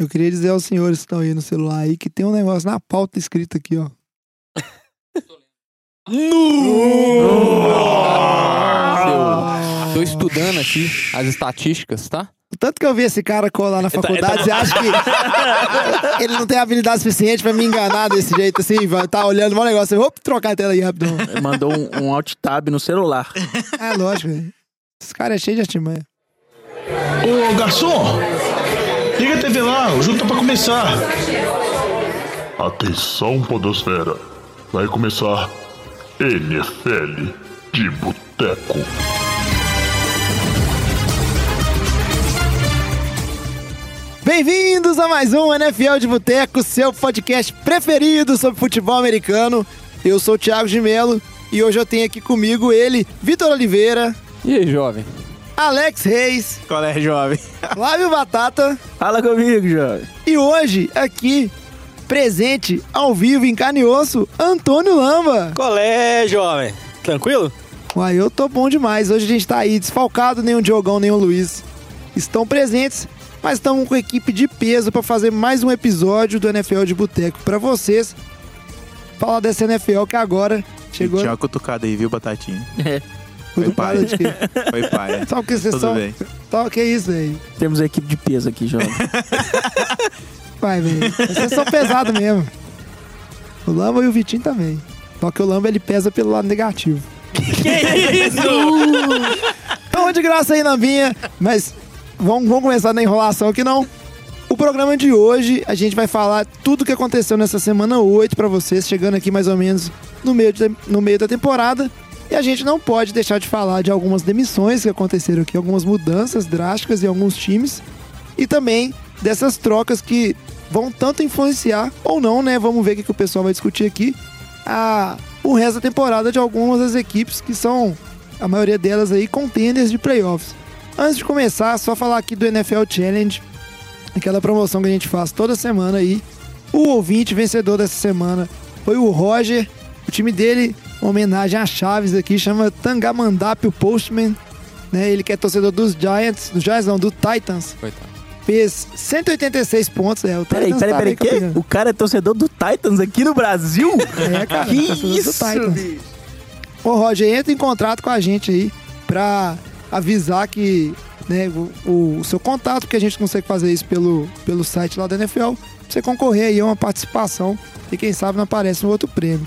Eu queria dizer aos senhores que estão aí no celular aí que tem um negócio na pauta escrito aqui, ó. Eu tô estudando aqui as estatísticas, tá? Tanto que eu vi esse cara colar na faculdade, você acha que ele não tem habilidade suficiente pra me enganar desse jeito assim? Vai tá olhando um negócio, eu vou trocar a tela aí rapidão. Ele mandou um, um alt tab no celular. É lógico, velho. Esse cara é cheio de artimanha. Ô, garçom! Liga a TV lá, o jogo tá pra começar. Atenção, Podosfera. Vai começar NFL de Boteco. Bem-vindos a mais um NFL de Boteco, seu podcast preferido sobre futebol americano. Eu sou o Thiago de Melo e hoje eu tenho aqui comigo ele, Vitor Oliveira, E aí, jovem? Alex Reis, Qual é, jovem? Flávio Batata Fala comigo, jovem. e hoje aqui, presente ao vivo em carne e osso, Antônio Lamba. Qual é, jovem? Tranquilo? Uai, eu tô bom demais. Hoje a gente tá aí desfalcado, nem o Diogão, nem o Luiz estão presentes, mas estamos com equipe de peso para fazer mais um episódio do NFL de Boteco para vocês. Falar dessa NFL que agora chegou. Tinha uma cutucada aí, viu, Batatinha? Foi pai. de quê? Foi pai, é. Só que vocês são. Só que é isso aí. Temos a equipe de peso aqui, jovem. Vai, velho. Vocês são pesados mesmo. O Lamba e o Vitinho também. Só que o Lamba ele pesa pelo lado negativo. Que isso? Então, de graça aí, Lambinha. Mas vamos, vamos começar na enrolação aqui, não. O programa de hoje, a gente vai falar tudo o que aconteceu nessa semana 8 pra vocês, chegando aqui mais ou menos no meio, de- no meio da temporada. E a gente não pode deixar de falar de algumas demissões que aconteceram aqui, algumas mudanças drásticas em alguns times. E também dessas trocas que vão tanto influenciar ou não, né? Vamos ver o que, o pessoal vai discutir aqui. A, o resto da temporada de algumas das equipes que são, a maioria delas aí, contenders de playoffs. Antes de começar, só falar aqui do NFL Challenge, aquela promoção que a gente faz toda semana aí. O ouvinte vencedor dessa semana foi o Roger. O time dele, uma homenagem a Chaves aqui, chama Tangamandapio Postman. Né? Ele que é torcedor dos Giants, dos Giants não, do Titans. Coitado. Fez 186 pontos, é. O Peraí, Titans peraí, tá peraí. Que? campeão. O cara é torcedor do Titans aqui no Brasil? É, cara, que torcedor do isso, Titans. bicho? Ô, Roger, entra em contrato com a gente aí pra avisar que né, o, o seu contato, porque a gente consegue fazer isso pelo, pelo site lá da NFL, pra você concorrer aí a uma participação e quem sabe não aparece um outro prêmio.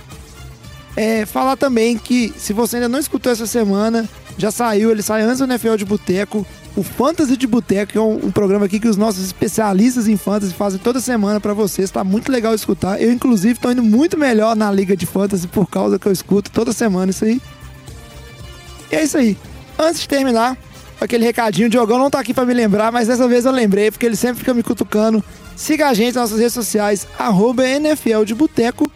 É, falar também que se você ainda não escutou essa semana, já saiu, ele sai antes do NFL de Boteco, o Fantasy de Boteco, é um, um programa aqui que os nossos especialistas em Fantasy fazem toda semana pra vocês, tá muito legal escutar. Eu, inclusive, tô indo muito melhor na Liga de Fantasy por causa que eu escuto toda semana isso aí. E é isso aí. Antes de terminar, aquele recadinho, o Diogão não tá aqui pra me lembrar, mas dessa vez eu lembrei, porque ele sempre fica me cutucando. Siga a gente nas nossas redes sociais, arroba NFL de Boteco,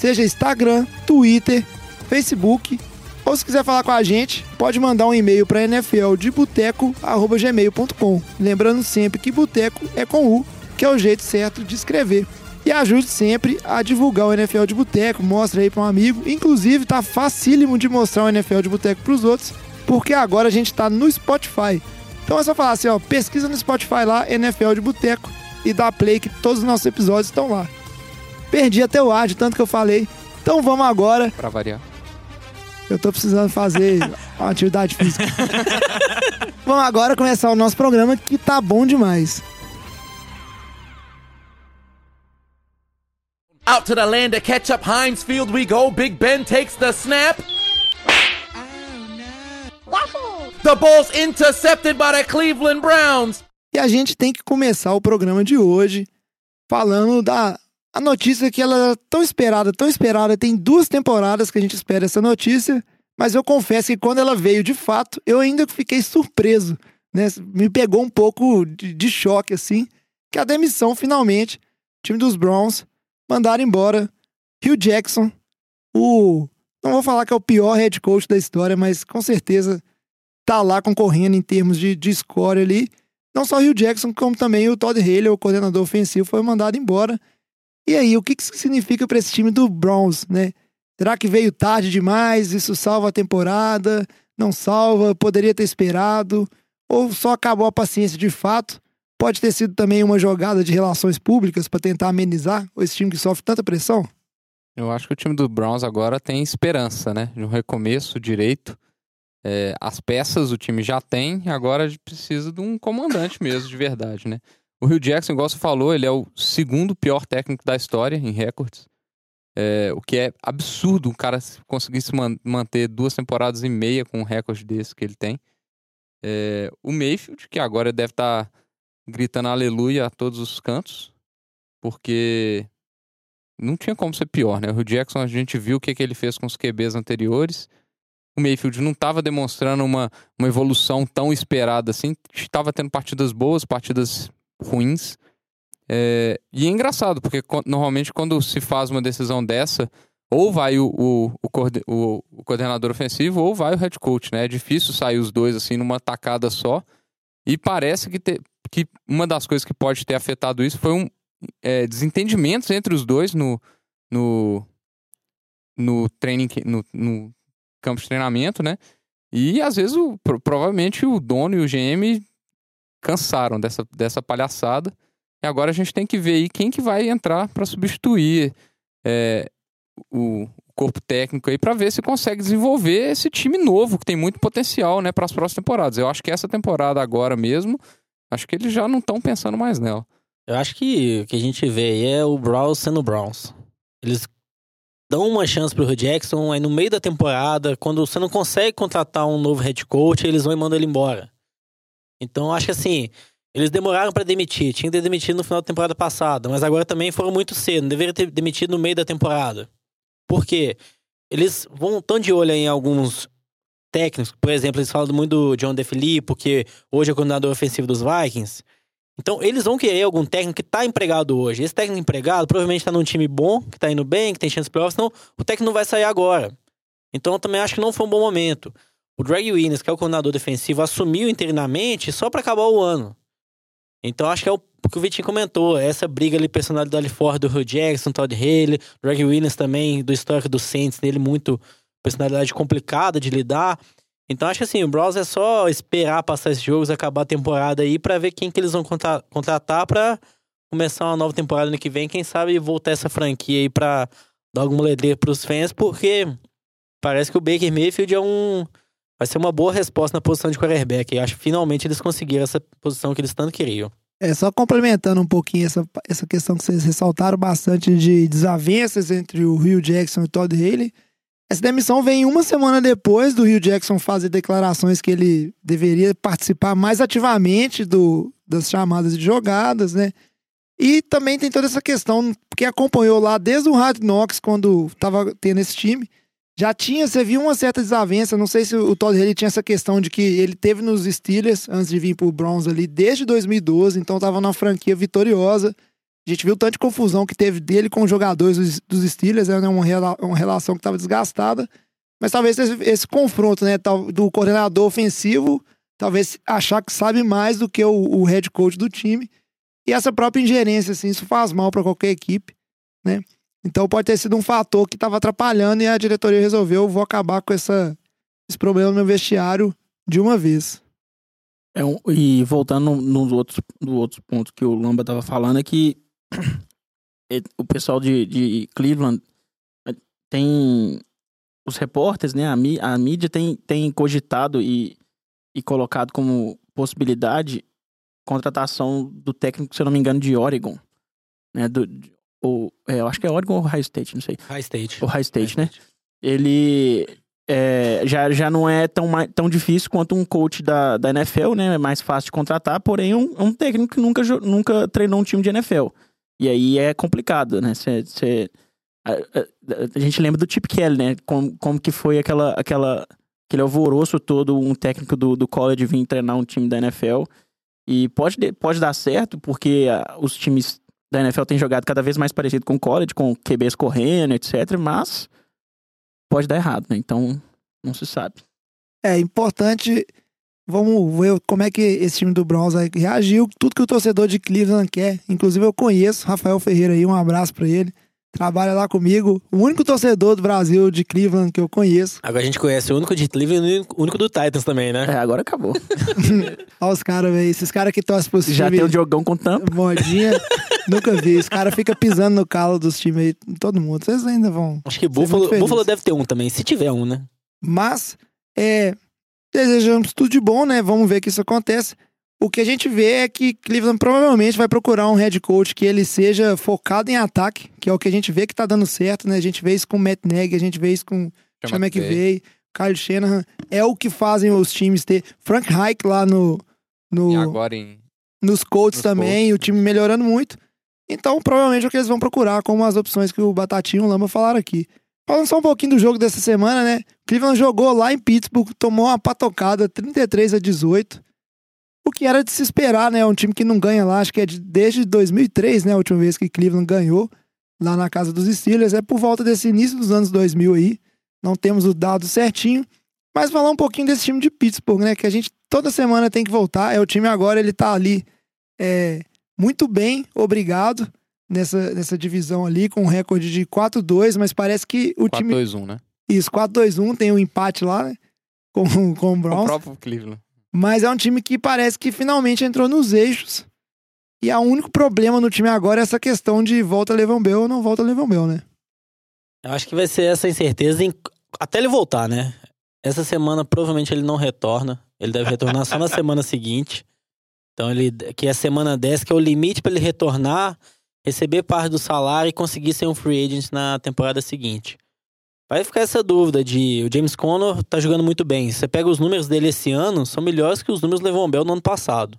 seja Instagram, Twitter, Facebook, ou se quiser falar com a gente, pode mandar um e-mail para nfldeboteco.gmail.com. Lembrando sempre que boteco é com U, que é o jeito certo de escrever. E ajude sempre a divulgar o NFL de Boteco, mostra aí para um amigo. Inclusive, tá facílimo de mostrar o NFL de Boteco pros outros, porque agora a gente tá no Spotify. Então é só falar assim, ó, pesquisa no Spotify lá, NFL de Boteco, e dá play que todos os nossos episódios estão lá. Perdi até o ar de tanto que eu falei. Então vamos agora Pra variar. eu tô precisando fazer uma atividade física. Vamos agora começar o nosso programa que tá bom demais. Out to the land of ketchup, Heinz Field we go. Big Ben takes the snap. The ball's intercepted by the Cleveland Browns. E a gente tem que começar o programa de hoje falando da a notícia que ela é tão esperada, tão esperada. Tem duas temporadas que a gente espera essa notícia, mas eu confesso que quando ela veio de fato, eu ainda fiquei surpreso, né? Me pegou um pouco de, de choque assim, que a demissão finalmente, time dos Browns mandaram embora Hugh Jackson, o não vou falar que é o pior head coach da história, mas com certeza tá lá concorrendo em termos de, de score ali. Não só o Hugh Jackson, como também o Todd Haley, o coordenador ofensivo, foi mandado embora. E aí, o que isso significa para esse time do Browns, né? Será que veio tarde demais? Isso salva a temporada? Não salva? Poderia ter esperado? Ou só acabou a paciência de fato? pode ter sido também uma jogada de relações públicas para tentar amenizar esse time que sofre tanta pressão? Eu acho que o time do Browns agora tem esperança, né? De um recomeço direito. É, as peças o time já tem, agora precisa de um comandante mesmo, de verdade, né? O Rio Jackson, igual você falou, ele é o segundo pior técnico da história em recordes. É, o que é absurdo um cara conseguir se man manter duas temporadas e meia com um recorde desse que ele tem. É, o Mayfield, que agora deve estar tá gritando aleluia a todos os cantos, porque não tinha como ser pior, né? O Rio Jackson, a gente viu o que, que ele fez com os QBs anteriores. O Mayfield não estava demonstrando uma, uma evolução tão esperada assim. Estava tendo partidas boas, partidas ruins. É, e é engraçado, porque normalmente quando se faz uma decisão dessa, ou vai o, o, o, o, coordenador ofensivo ou vai o head coach, né? É difícil sair os dois assim numa tacada só. E parece que, te, que uma das coisas que pode ter afetado isso foi um é, desentendimentos entre os dois no, no, no training, no, no campo de treinamento, né? E às vezes o, provavelmente o dono e o GM cansaram dessa, dessa palhaçada. E agora a gente tem que ver aí quem que vai entrar para substituir é, o corpo técnico aí para ver se consegue desenvolver esse time novo que tem muito potencial, né, para as próximas temporadas. Eu acho que essa temporada agora mesmo, acho que eles já não estão pensando mais nela. Eu acho que o que a gente vê aí é o Browns sendo Browns. Eles dão uma chance pro Jackson, aí no meio da temporada, quando você não consegue contratar um novo head coach, eles vão e mandam ele embora. Então acho que assim, eles demoraram para demitir, tinha que ter demitido no final da temporada passada, mas agora também foram muito cedo, não deveria ter demitido no meio da temporada. Por quê? Eles vão tão de olho em alguns técnicos, por exemplo, eles falam muito do John DeFilippo, que hoje é o coordenador ofensivo dos Vikings. Então, eles vão querer algum técnico que está empregado hoje. Esse técnico empregado provavelmente está num time bom, que está indo bem, que tem chance de playoffs, senão o técnico não vai sair agora. Então, eu também acho que não foi um bom momento. O Drag Williams, que é o coordenador defensivo, assumiu interinamente só para acabar o ano. Então, acho que é o que o Vitinho comentou, essa briga ali, personalidade fora do Hugh Jackson, Todd Haley, Drag Williams também, do histórico do Saints, dele muito personalidade complicada de lidar. Então acho que assim, o Browns é só esperar passar esses jogos, acabar a temporada aí para ver quem que eles vão contra contratar para começar uma nova temporada no que vem, quem sabe voltar essa franquia aí para dar alguma alegria pros fãs, porque parece que o Baker Mayfield é um vai ser uma boa resposta na posição de quarterback. E acho que finalmente eles conseguiram essa posição que eles tanto queriam. É, só complementando um pouquinho essa, essa questão que vocês ressaltaram bastante de desavenças entre o Rio Jackson e o Todd Haley. Essa demissão vem uma semana depois do Rio Jackson fazer declarações que ele deveria participar mais ativamente do, das chamadas de jogadas, né? E também tem toda essa questão, que acompanhou lá desde o Hard Knocks, quando estava tendo esse time, já tinha, você viu uma certa desavença, não sei se o Todd Haley tinha essa questão de que ele teve nos Steelers, antes de vir pro Browns ali, desde 2012, então estava na franquia vitoriosa, a gente viu tanta confusão que teve dele com os jogadores dos Steelers, né? Uma, uma relação que estava desgastada. Mas talvez esse, esse, confronto, né, do coordenador ofensivo, talvez achar que sabe mais do que o, o head coach do time. E essa própria ingerência, assim, isso faz mal para qualquer equipe, né? Então pode ter sido um fator que estava atrapalhando e a diretoria resolveu, vou acabar com essa, esse problema no vestiário de uma vez. É, e voltando nos outros, no outros pontos que o Lamba estava falando, é que o pessoal de, de Cleveland eh, tem os repórteres, né? A, a mídia tem, tem cogitado e, e colocado como possibilidade contratação do técnico, se eu não me engano, de Oregon. Né? Do, ou, é, eu acho que é Oregon ou High State, não sei. High State. O High State, High né? State. Ele é, já, já não é tão, tão difícil quanto um coach da, da NFL, né? É mais fácil de contratar, porém um, um técnico que nunca, nunca treinou um time de NFL. E aí é complicado, né? Cê, cê, a, a, a, gente lembra do Chip Kelly, né? Como, como que foi aquela, aquela, aquele alvoroço todo, um técnico do, do college vir treinar um time da NFL. E pode, pode dar certo, porque os times da NFL têm jogado cada vez mais parecido com o college, com QBs correndo, etc. Mas pode dar errado, né? Então, não se sabe. É importante Vamos ver como é que esse time do Browns reagiu. Tudo que o torcedor de Cleveland quer. Inclusive, eu conheço Rafael Ferreira aí. Um abraço para ele. Trabalha lá comigo, o único torcedor do Brasil de Cleveland que eu conheço. Agora a gente conhece o único de Cleveland e o único do Titans também, né? É, agora acabou. Olha os caras, velho. Esses caras que torcem pros Já tem o Diogão com tampa. modinha. Nunca vi. Os caras ficam pisando no calo dos times aí. Todo mundo. Vocês ainda vão. Acho que Buffalo. Buffalo deve ter um também, se tiver um, né? Mas, é. Desejamos tudo de bom, né? Vamos ver que isso acontece. O que a gente vê é que Cleveland provavelmente vai procurar um head coach que ele seja focado em ataque, que é o que a gente vê que tá dando certo, né? A gente vê isso com o Matt Nagy, a gente vê isso com Chama McVay, Kyle Shanahan. É o que fazem os times ter. Frank Reich lá no, no, E agora em. nos Colts Nos também, Colts. o time melhorando muito. Então, provavelmente é o que eles vão procurar, como as opções que o Batatinho e o Lama falaram aqui. Falando só um pouquinho do jogo dessa semana, né? Cleveland jogou lá em Pittsburgh, tomou uma patocada 33 a 18. O que era de se esperar, né? Um time que não ganha lá, acho que é de- desde 2003, né? A última vez que Cleveland ganhou lá na casa dos Steelers. É por volta desse início dos anos 2000 aí. Não temos o dado certinho. Mas falar um pouquinho desse time de Pittsburgh, né? Que a gente toda semana tem que voltar. É o time agora, ele tá ali é, muito bem, obrigado, nessa, nessa divisão ali, com um recorde de 4-2, mas parece que o time. 4-2-1, né? Isso, 4-2-1, tem um empate lá, né? Com, com o O Browns. próprio Cleveland. Mas é um time que parece que finalmente entrou nos eixos. E o único problema no time agora é essa questão de volta Levan Bell ou não volta Levan Bell, né? Eu acho que vai ser essa incerteza em- até ele voltar, né? Essa semana provavelmente ele não retorna. Ele deve retornar só na semana seguinte. Então ele que é a semana 10, que é o limite para ele retornar, receber parte do salário e conseguir ser um free agent na temporada seguinte. Vai ficar essa dúvida de o James Conner tá jogando muito bem. Você pega os números dele esse ano, são melhores que os números do Levan Bell no ano passado.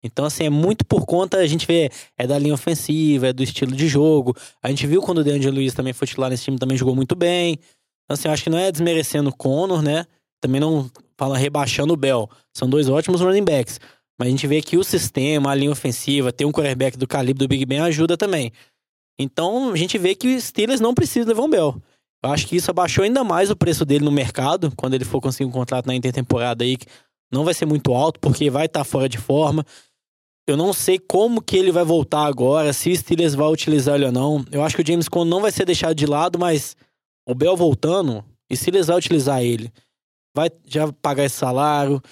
Então, assim, é muito por conta, a gente vê, é da linha ofensiva, é do estilo de jogo. A gente viu quando o DeAngelo Luiz também foi titular nesse time, também jogou muito bem. Então, assim, eu acho que não é desmerecendo o Conor, né? Também não fala rebaixando o Bell. São dois ótimos running backs. Mas a gente vê que o sistema, a linha ofensiva, ter um quarterback do calibre do Big Ben ajuda também. Então, a gente vê que o Steelers não precisa levar um Bell. Eu acho que isso abaixou ainda mais o preço dele no mercado, quando ele for conseguir um contrato na intertemporada aí, que não vai ser muito alto, porque vai estar fora de forma. Eu não sei como que ele vai voltar agora, se Steelers vai utilizar ele ou não. Eu acho que o James Conner não vai ser deixado de lado, mas o Bell voltando, o Steelers vai utilizar ele. Vai já pagar esse salário,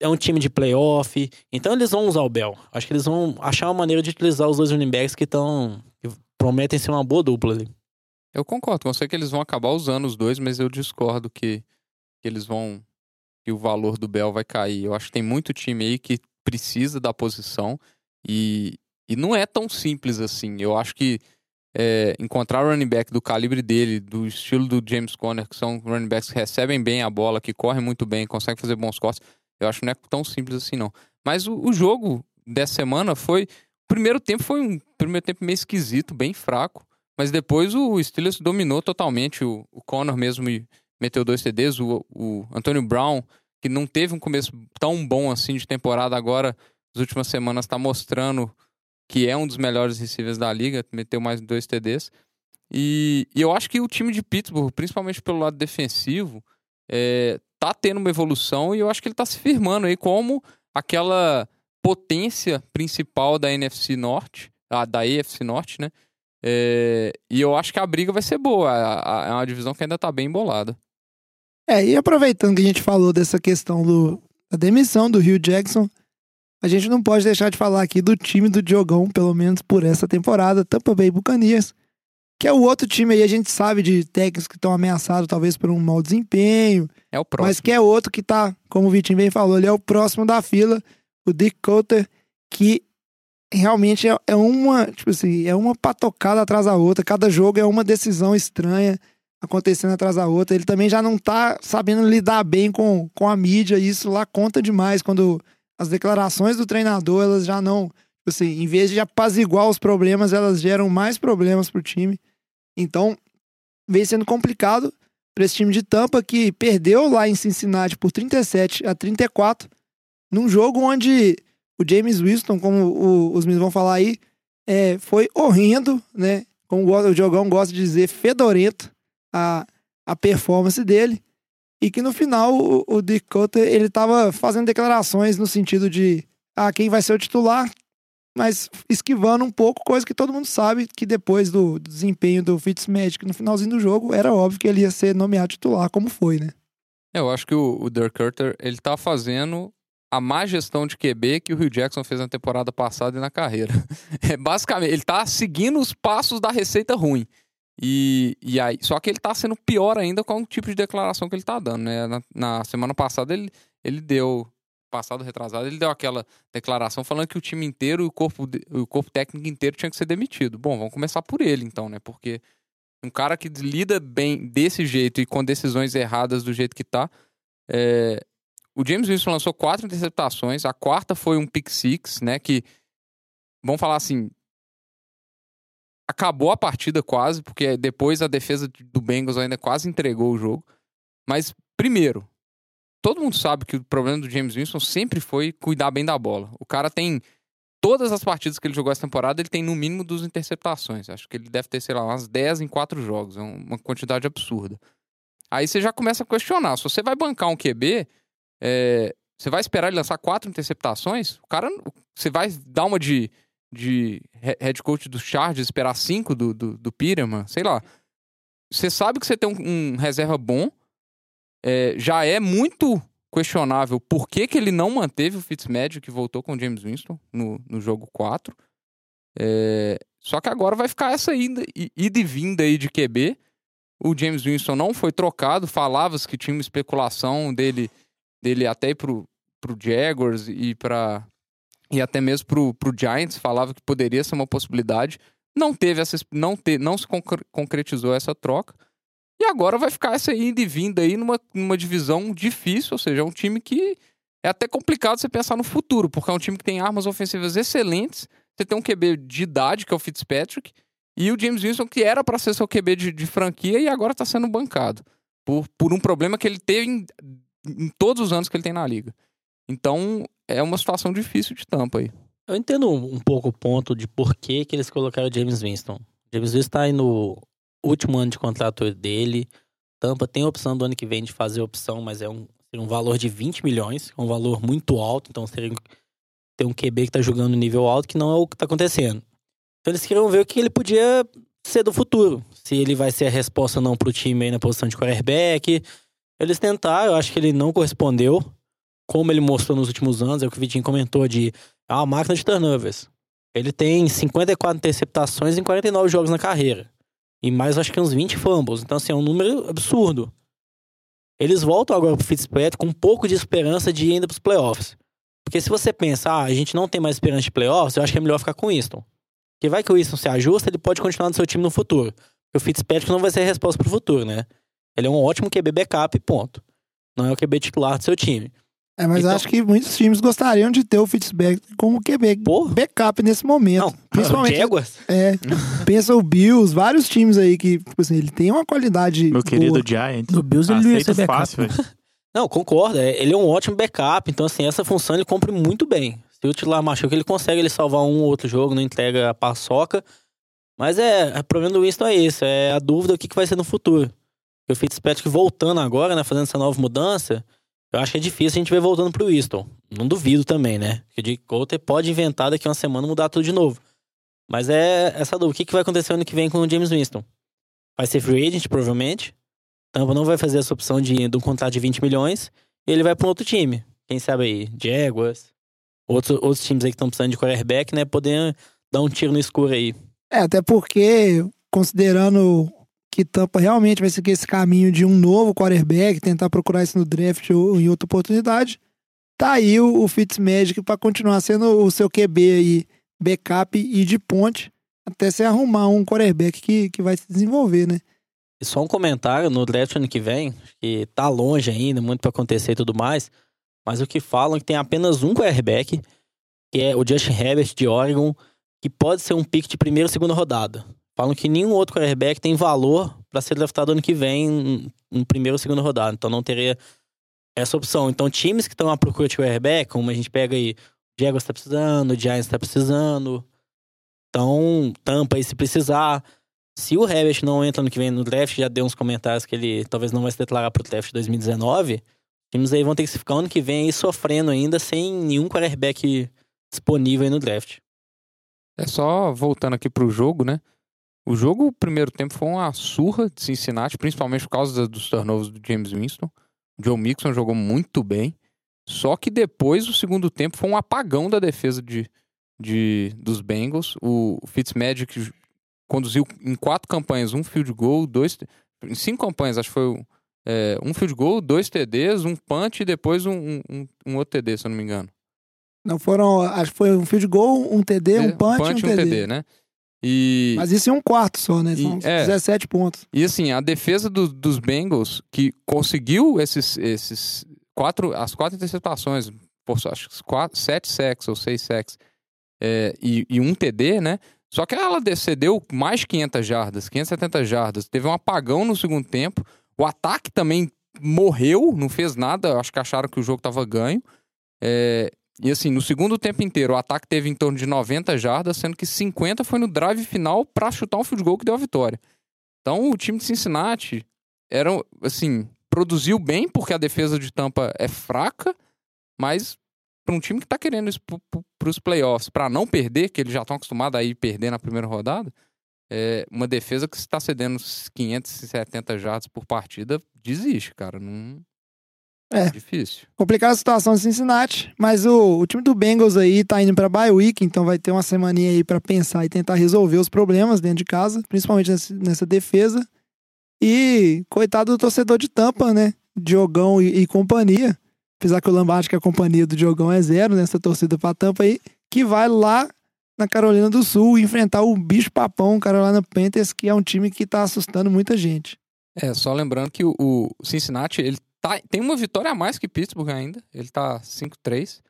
é um time de playoff, então eles vão usar o Bell. Acho que eles vão achar uma maneira de utilizar os dois running backs que estão prometem ser uma boa dupla ali. Eu concordo, com você que eles vão acabar usando os dois, mas eu discordo que, que eles vão. que o valor do Bell vai cair. Eu acho que tem muito time aí que precisa da posição e, e não é tão simples assim. Eu acho que é, encontrar o running back do calibre dele, do estilo do James Conner, que são running backs que recebem bem a bola, que correm muito bem, conseguem fazer bons cortes, eu acho que não é tão simples assim, não. Mas o, o jogo dessa semana foi. O primeiro tempo foi um primeiro tempo meio esquisito, bem fraco. Mas depois o Steelers dominou totalmente. O, o Connor mesmo meteu dois TDs. O, o Antônio Brown, que não teve um começo tão bom assim de temporada, agora, nas últimas semanas, está mostrando que é um dos melhores receivers da liga. Meteu mais dois TDs. E, e eu acho que o time de Pittsburgh, principalmente pelo lado defensivo, é, tá tendo uma evolução e eu acho que ele tá se firmando aí como aquela potência principal da NFC Norte, ah, da AFC Norte, né? É, e eu acho que a briga vai ser boa. É uma divisão que ainda tá bem embolada. É, e aproveitando que a gente falou dessa questão do, da demissão do Rio Jackson, a gente não pode deixar de falar aqui do time do Diogão, pelo menos por essa temporada, Tampa Bay Buccaneers, que é o outro time aí, a gente sabe de técnicos que estão ameaçados talvez por um mau desempenho, É o próximo. mas que é outro que tá, como o Vitinho bem falou, ele é o próximo da fila, o Dick Cotter, que realmente é, é uma, tipo assim, é uma patocada atrás da outra, cada jogo é uma decisão estranha acontecendo atrás da outra. Ele também já não tá sabendo lidar bem com, com a mídia, isso lá conta demais quando as declarações do treinador, elas já não, tipo assim, em vez de apaziguar os problemas, elas geram mais problemas pro time. Então, vem sendo complicado para esse time de Tampa que perdeu lá em Cincinnati por 37 a 34, num jogo onde o James Winston, como o- os meninos vão falar aí, é, foi horrendo, né? Como o Diogão gosta de dizer, fedorento a, a performance dele. E que no final o, o Cotter, ele tava fazendo declarações no sentido de ah, quem vai ser o titular mas esquivando um pouco, coisa que todo mundo sabe que depois do desempenho do Fitzmagic no finalzinho do jogo, era óbvio que ele ia ser nomeado titular, como foi, né? Eu acho que o, o Dirk Cutter, ele tá fazendo a má gestão de QB que o Hugh Jackson fez na temporada passada e na carreira. É, basicamente, ele tá seguindo os passos da receita ruim. E, e aí, só que ele tá sendo pior ainda com o tipo de declaração que ele tá dando, né? Na, na semana passada ele, ele deu, passado retrasado, ele deu aquela declaração falando que o time inteiro e o corpo, o corpo técnico inteiro tinha que ser demitido. Bom, vamos começar por ele então, né? Porque um cara que lida bem desse jeito e com decisões erradas do jeito que tá, é, o James Wilson lançou quatro interceptações, a quarta foi um pick six, né? Que, vamos falar assim, acabou a partida quase, porque depois a defesa do Bengals ainda quase entregou o jogo. Mas, primeiro, todo mundo sabe que o problema do James Wilson sempre foi cuidar bem da bola. O cara tem. Todas as partidas que ele jogou essa temporada, ele tem no mínimo duas interceptações. Acho que ele deve ter, sei lá, umas 10 em quatro jogos. É uma quantidade absurda. Aí você já começa a questionar. Se você vai bancar um QB, é, você vai esperar ele lançar quatro interceptações? O cara. Você vai dar uma de, de he- head coach do Chargers, esperar cinco do, do, do Peterman? Sei lá. Você sabe que você tem um, um reserva bom. é, já é muito questionável por que, que ele não manteve o Fitzmagic que voltou com o James Winston no, no jogo 4. É, só que agora vai ficar essa ida, ida e vinda aí de QB. O James Winston não foi trocado, falava-se que tinha uma especulação dele, dele até ir pro, pro Jaguars e para e até mesmo pro, pro Giants, falava que poderia ser uma possibilidade. Não teve essa, não, te, não se concre- concretizou essa troca. E agora vai ficar essa ida e vinda aí numa, numa divisão difícil, ou seja, é um time que é até complicado você pensar no futuro, porque é um time que tem armas ofensivas excelentes. Você tem um QB de idade, que é o Fitzpatrick, e o James Winston, que era para ser seu QB de, de franquia e agora está sendo bancado. Por, por um problema que ele teve em, todos os anos que ele tem na liga. Então, é uma situação difícil de tampa aí. Eu entendo um pouco o ponto de por que, que eles colocaram o James Winston. James Winston tá aí no último ano de contrato dele. Tampa tem a opção do ano que vem de fazer a opção, mas é um, um valor de 20 milhões, é um valor muito alto, então seria ter um QB que tá jogando nível alto, que não é o que tá acontecendo. Então eles queriam ver o que ele podia ser do futuro. Se ele vai ser a resposta ou não pro time aí na posição de quarterback. Eles tentaram, eu acho que ele não correspondeu. Como ele mostrou nos últimos anos, é o que o Vitinho comentou de é uma máquina de turnovers. Ele tem 54 interceptações em 49 jogos na carreira. E mais, acho que uns 20 fumbles. Então, assim, é um número absurdo. Eles voltam agora pro Fitzpatrick com um pouco de esperança de ir ainda pros playoffs. Porque se você pensa, ah, a gente não tem mais esperança de playoffs, eu acho que é melhor ficar com o Winston. Porque vai que o Winston se ajusta, ele pode continuar no seu time no futuro. Porque o Fitzpatrick não vai ser a resposta pro futuro, né? Ele é um ótimo QB backup, ponto. Não é o QB titular do seu time. É, mas Então- acho que muitos times gostariam de ter o Fitzpatrick como QB Pô. backup nesse momento. Não, Principalmente, Jaguars. é, pensa o Bills, vários times aí que, tipo assim, ele tem uma qualidade Meu querido boa. Giants. No Bills ele não ia ser backup. fácil. Não, concordo. é- Ele é um ótimo backup. Então, assim, essa função ele cumpre muito bem. Se o titular machuca, ele consegue ele salvar um ou outro jogo, não entrega a paçoca. Mas é, o problema do Winston é esse. É a dúvida o que, que vai ser no futuro. E o Fitzpatrick voltando agora, né, fazendo essa nova mudança, eu acho que é difícil a gente ver voltando pro Winston. Não duvido também, né? Que o Jake Coulter pode inventar daqui a uma semana mudar tudo de novo. Mas é essa dúvida. O que, que vai acontecer ano que vem com o James Winston? Vai ser free agent, provavelmente. Tampa não vai fazer essa opção de, de um contrato de 20 milhões e ele vai para um outro time. Quem sabe aí, Jaguars, outros, outros times aí que estão precisando de quarterback, né? Poder dar um tiro no escuro aí. É, até porque, considerando que Tampa realmente vai seguir esse caminho de um novo quarterback, tentar procurar isso no draft ou em outra oportunidade, tá aí o, o Fitzmagic para continuar sendo o seu QB aí, backup e de ponte, até você arrumar um quarterback que, que vai se desenvolver, né? E só um comentário no draft ano que vem, que tá longe ainda, muito para acontecer e tudo mais, mas o que falam é que tem apenas um quarterback, que é o Justin Herbert de Oregon, que pode ser um pick de primeira ou segunda rodada. Falam que nenhum outro quarterback tem valor para ser draftado ano que vem em, em primeira ou segunda rodada, então não teria essa opção. Então times que estão à procura de quarterback, como a gente pega aí, o Jaguars tá precisando, o Giants tá precisando, então Tampa aí se precisar, se o Herbert não entra no que vem no draft, já deu uns comentários que ele talvez não vai se declarar pro draft de 2019. Times aí vão ter que ficar ano que vem aí sofrendo ainda sem nenhum quarterback disponível aí no draft. É só voltando aqui pro jogo, né? O jogo, o primeiro tempo, foi uma surra de Cincinnati, principalmente por causa dos turnovers do James Winston. O Joe Mixon jogou muito bem. Só que depois, o segundo tempo, foi um apagão da defesa de, de, dos Bengals. O Fitzmagic conduziu em quatro campanhas um field goal, dois. Em cinco campanhas, acho que foi é, um field goal, dois TDs, um punch e depois um, um, um outro TD, se eu não me engano. Não foram, acho que foi um field goal, um TD, um punch, e um TD. né? E, Mas isso é um quarto só, né? São E- é. 17 pontos. e assim, a defesa do- dos Bengals, que conseguiu esses, esses quatro, as quatro interceptações, por, acho que quatro, sete sacks ou seis sacks, é, e, e um TD, né? Só que ela cedeu mais de 500 jardas, 570 jardas. Teve um apagão no segundo tempo. O ataque também morreu, não fez nada. Acho que acharam que o jogo estava ganho. É, e assim, no segundo tempo inteiro, o ataque teve em torno de 90 jardas, sendo que 50 foi no drive final para chutar um field goal que deu a vitória. Então, o time de Cincinnati era, assim, produziu bem porque a defesa de Tampa é fraca, mas para um time que tá querendo isso para os playoffs, para não perder, que eles já estão acostumados a ir perder na primeira rodada, é uma defesa que está cedendo uns 570 jardas por partida, desiste, cara. Não... É. Difícil. Complicada a situação de Cincinnati, mas o, o time do Bengals aí tá indo pra bye week, então vai ter uma semaninha aí pra pensar e tentar resolver os problemas dentro de casa, principalmente nessa, nessa defesa. E coitado do torcedor de Tampa, né? Diogão e, e companhia. Apesar que o Lambert, que é a companhia do Diogão, é zero nessa torcida pra Tampa aí, que vai lá na Carolina do Sul enfrentar o bicho papão Carolina Panthers, que é um time que tá assustando muita gente. É, só lembrando que o, o Cincinnati, ele tá, tem uma vitória a mais que Pittsburgh ainda. Ele tá 5-3.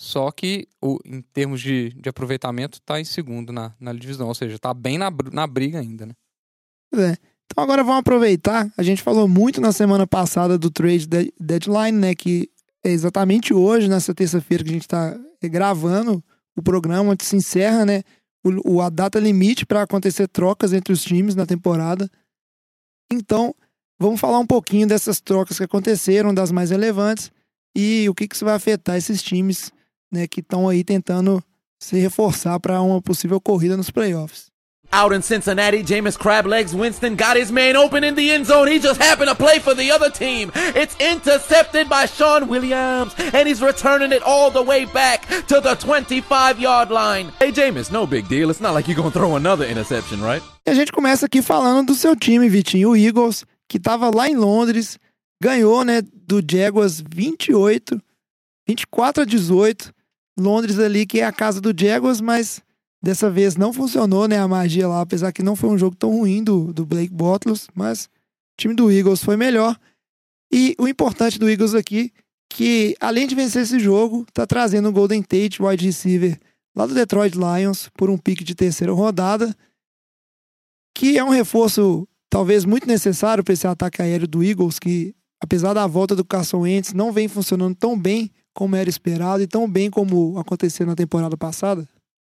Só que o, em termos de, de aproveitamento, tá em segundo na, na divisão. Ou seja, tá bem na, na briga ainda, né? É. Então agora vamos aproveitar. A gente falou muito na semana passada do trade de- deadline, né? Que é exatamente hoje, nessa terça-feira que a gente está gravando o programa, onde se encerra, né? O- a data limite para acontecer trocas entre os times na temporada. Então, vamos falar um pouquinho dessas trocas que aconteceram, das mais relevantes, e o que, que isso vai afetar esses times, né? Que estão aí tentando se reforçar para uma possível corrida nos playoffs. Out in Cincinnati, Jameis Crablegs Winston got his man open in the end zone. He just happened to play for the other team. It's intercepted by Sean Williams, and he's returning it all the way back to the 25 yard line. Hey, Jameis, no big deal. It's not like you're going to throw another interception, right? E a gente começa aqui falando do seu time, Vitinho, o Eagles, que estava lá em Londres, ganhou, né, do Jaguars 28, 24 a 18. Londres ali, que é a casa do Jaguars, mas dessa vez não funcionou, né, a magia lá, apesar que não foi um jogo tão ruim do, do Blake Bortles, mas o time do Eagles foi melhor. E o importante do Eagles aqui, que além de vencer esse jogo, tá trazendo o Golden Tate, wide receiver, lá do Detroit Lions, por um pique de terceira rodada que é um reforço talvez muito necessário para esse ataque aéreo do Eagles, que apesar da volta do Carson Wentz, não vem funcionando tão bem como era esperado e tão bem como aconteceu na temporada passada.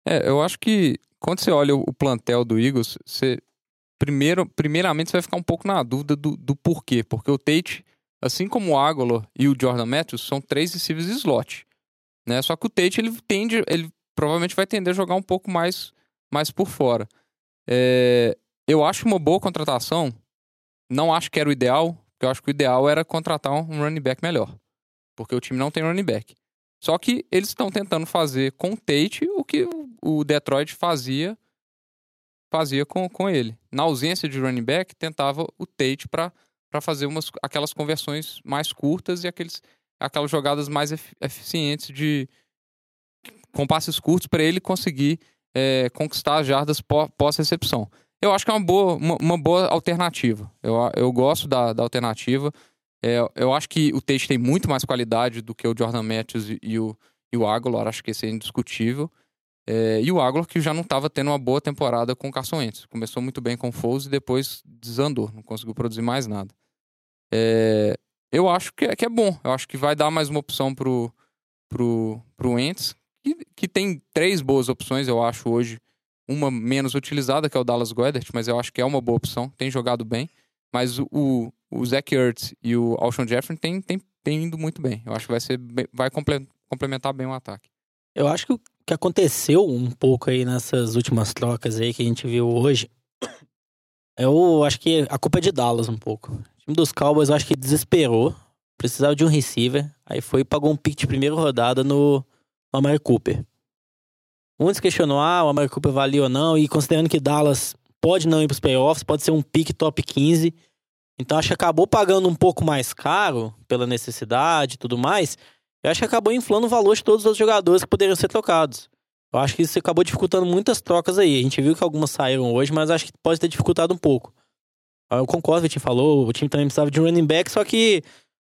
É, eu acho que quando você olha o plantel do Eagles, você. Primeiro, primeiramente, você vai ficar um pouco na dúvida do, do porquê. Porque o Tate, assim como o Aguilar e o Jordan Matthews, são três receivers slot. Né? Só que o Tate, ele tende. Ele provavelmente vai tender a jogar um pouco mais, mais por fora. É, eu acho uma boa contratação. Não acho que era o ideal, porque eu acho que o ideal era contratar um running back melhor. Porque o time não tem running back. Só que eles estão tentando fazer com o Tate o que o- Detroit fazia fazia com, com ele. Na ausência de running back, tentava o Tate para fazer umas, aquelas conversões mais curtas e aqueles, aquelas jogadas mais efi- eficientes de com passes curtos para ele conseguir é, conquistar as jardas pó- pós-recepção. Eu acho que é uma boa, uma, uma boa alternativa. Eu, eu gosto da, da alternativa. É, eu acho que o Tate tem muito mais qualidade do que o Jordan Matthews e, e o, e o Aguilar. Acho que esse é indiscutível. É, e o Aguilar que já não estava tendo uma boa temporada com o Carson Wentz. Começou muito bem com o Foles e depois desandou. Não conseguiu produzir mais nada. É, eu acho que é, que é bom. Eu acho que vai dar mais uma opção pro, pro, pro Wentz, que, que tem três boas opções, eu acho, hoje. Uma menos utilizada, que é o Dallas Goedert, mas eu acho que é uma boa opção. Tem jogado bem. Mas o, o, Zach Ertz e o Alshon Jeffrey tem, tem, tem indo muito bem. Eu acho que vai, ser, vai comple- complementar bem o ataque. Eu acho que o que aconteceu um pouco aí nessas últimas trocas aí que a gente viu hoje, eu acho que a culpa é de Dallas um pouco. O time dos Cowboys eu acho que desesperou, precisava de um receiver, aí foi e pagou um pick de primeira rodada no, no Amari Cooper. Muitos questionou, ah, o Amari Cooper valia ou não, e considerando que Dallas pode não ir para os playoffs, pode ser um pick top 15, então acho que acabou pagando um pouco mais caro pela necessidade e tudo mais, eu acho que acabou inflando o valor de todos os jogadores que poderiam ser trocados. Eu acho que isso acabou dificultando muitas trocas aí. A gente viu que algumas saíram hoje, mas acho que pode ter dificultado um pouco. Eu concordo o que falou, o time também precisava de um running back, só que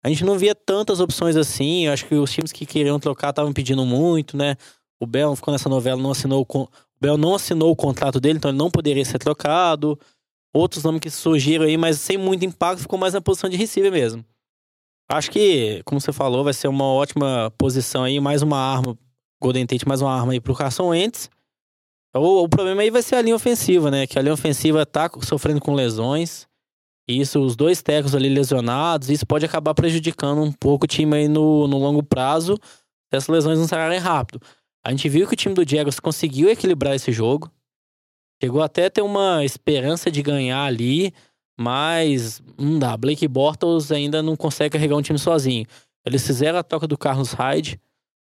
a gente não via tantas opções assim. Eu acho que os times que queriam trocar estavam pedindo muito, né? O Bell ficou nessa novela, não assinou o, Bell não assinou o contrato dele, então ele não poderia ser trocado. Outros nomes que surgiram aí, mas sem muito impacto, ficou mais na posição de receiver mesmo. Acho que, como você falou, vai ser uma ótima posição aí, mais uma arma, Golden Tate, mais uma arma aí pro Carson Wentz. O, o problema aí vai ser a linha ofensiva, né? Que a linha ofensiva tá sofrendo com lesões. E isso, os dois tecos ali lesionados, isso pode acabar prejudicando um pouco o time aí no, no longo prazo, se essas lesões não sararem rápido. A gente viu que o time do Jaguars conseguiu equilibrar esse jogo. Chegou até a ter uma esperança de ganhar ali, mas não dá. Blake Bortles ainda não consegue carregar um time sozinho. Eles fizeram a troca do Carlos Hyde,